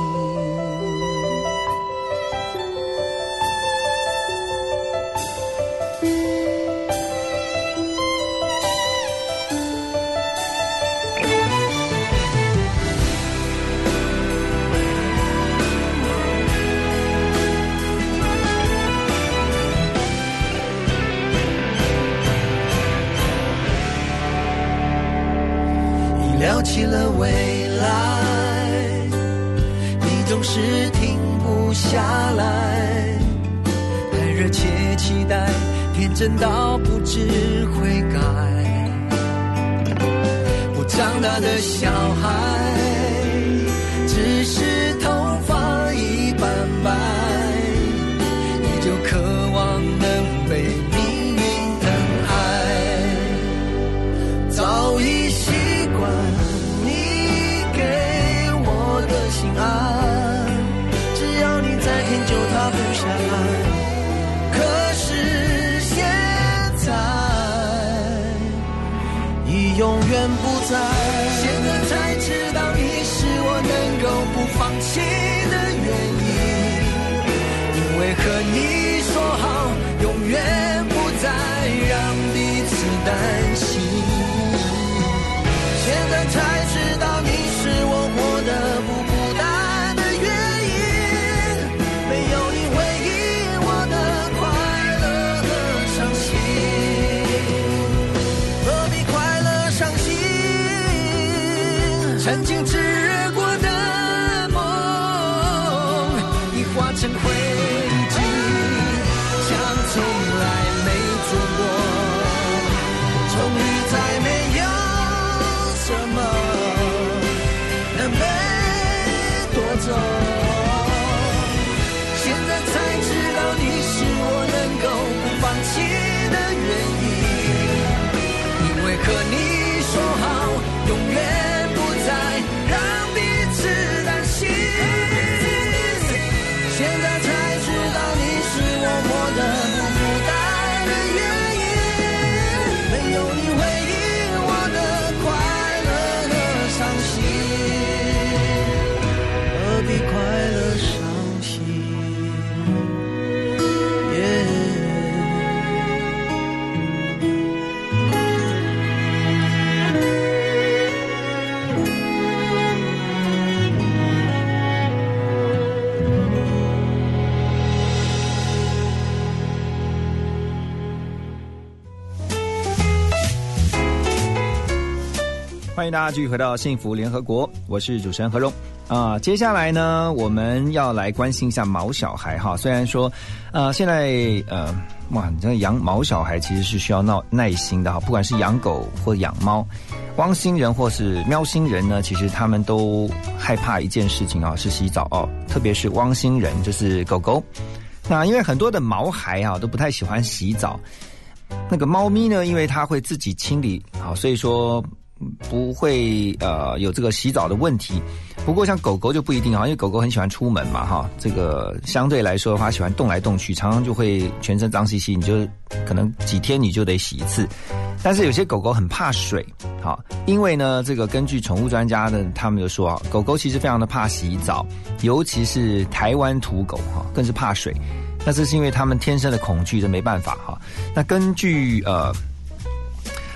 一聊起了未来，你总是停不下来，太热切期待，天真到不知悔改。不长大的小孩，曾经炙热过的梦，已化成灰迎大家继续回到幸福联合国，我是主持人何荣啊、接下来呢，我们要来关心一下毛小孩哈。虽然说，呃，现在呃，哇，你这养毛小孩其实是需要耐耐心的哈，不管是养狗或养猫，汪星人或是喵星人呢，其实他们都害怕一件事情啊，是洗澡哦，特别是汪星人，就是狗狗。那因为很多的毛孩啊都不太喜欢洗澡，那个猫咪呢，因为它会自己清理，好，所以说不会呃有这个洗澡的问题。不过像狗狗就不一定啊，因为狗狗很喜欢出门嘛，哈，这个相对来说的话，喜欢动来动去，常常就会全身脏兮兮，你就可能几天你就得洗一次。但是有些狗狗很怕水，好，因为呢，这个根据宠物专家的他们就说啊，狗狗其实非常的怕洗澡，尤其是台湾土狗哈，更是怕水。那这是因为它们天生的恐惧，这没办法哈。那根据呃。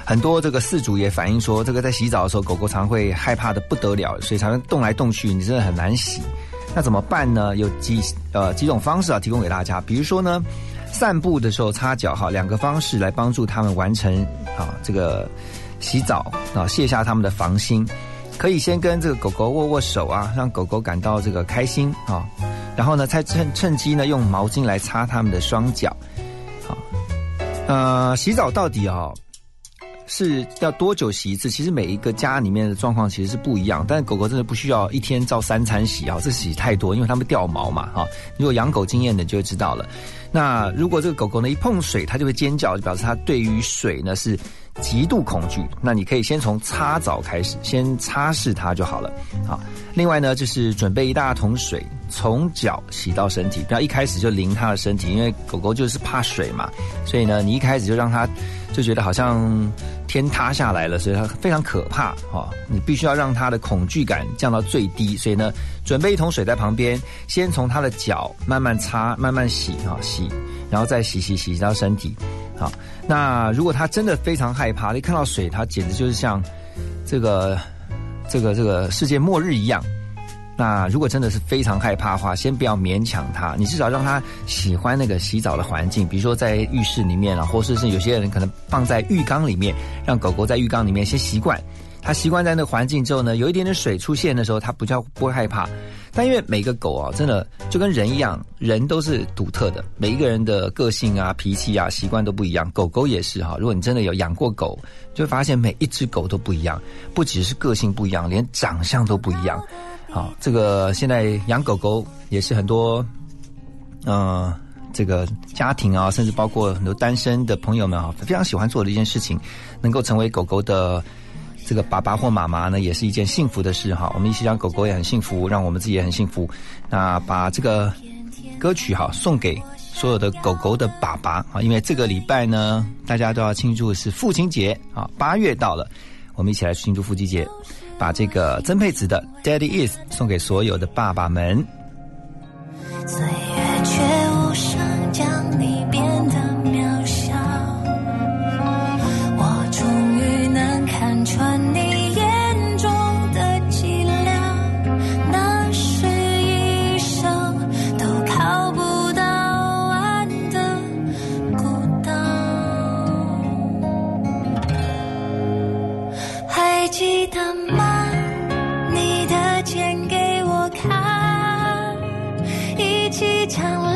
很多这个饲主也反映说，这个在洗澡的时候，狗狗常会害怕的不得了，所以常常动来动去，你真的很难洗。那怎么办呢？有几呃几种方式啊，提供给大家。比如说呢，散步的时候擦脚哈，两个方式来帮助他们完成啊这个洗澡啊，卸下他们的防心。可以先跟这个狗狗握握手啊，让狗狗感到这个开心啊。然后呢，再趁趁机呢，用毛巾来擦他们的双脚。好，呃，洗澡到底啊？是要多久洗一次？其实每一个家里面的状况其实是不一样，但是狗狗真的不需要一天照三餐洗啊，这洗太多，因为它们掉毛嘛，哈。如果养狗经验的就会知道了。那如果这个狗狗呢一碰水，它就会尖叫，就表示它对于水呢是极度恐惧。那你可以先从擦澡开始，先擦拭它就好了。好，另外呢就是准备一大桶水，从脚洗到身体，不要一开始就淋它的身体，因为狗狗就是怕水嘛，所以呢你一开始就让它。就觉得好像天塌下来了，所以他非常可怕哈。你必须要让他的恐惧感降到最低，所以呢，准备一桶水在旁边，先从他的脚慢慢擦、慢慢洗哈洗，然后再洗洗洗到身体。好，那如果他真的非常害怕，一看到水，他简直就是像这个这个这个世界末日一样。那如果真的是非常害怕的话，先不要勉强他，你至少让他喜欢那个洗澡的环境，比如说在浴室里面啊，或者是有些人可能放在浴缸里面，让狗狗在浴缸里面先习惯。它习惯在那个环境之后呢，有一点点水出现的时候，它不叫不会害怕。但因为每个狗啊，真的就跟人一样，人都是独特的，每一个人的个性啊、脾气啊、习惯都不一样。狗狗也是哈，如果你真的有养过狗，就会发现每一只狗都不一样，不只是个性不一样，连长相都不一样。好，这个现在养狗狗也是很多，呃，这个家庭啊，甚至包括很多单身的朋友们啊，非常喜欢做的一件事情，能够成为狗狗的这个爸爸或妈妈呢，也是一件幸福的事哈。我们一起让狗狗也很幸福，让我们自己也很幸福。那把这个歌曲哈送给所有的狗狗的爸爸啊，因为这个礼拜呢，大家都要庆祝是父亲节啊，八月到了，我们一起来庆祝父亲节。把这个曾沛慈的《Daddy Is》送给所有的爸爸们。岁月却无声将你变唱老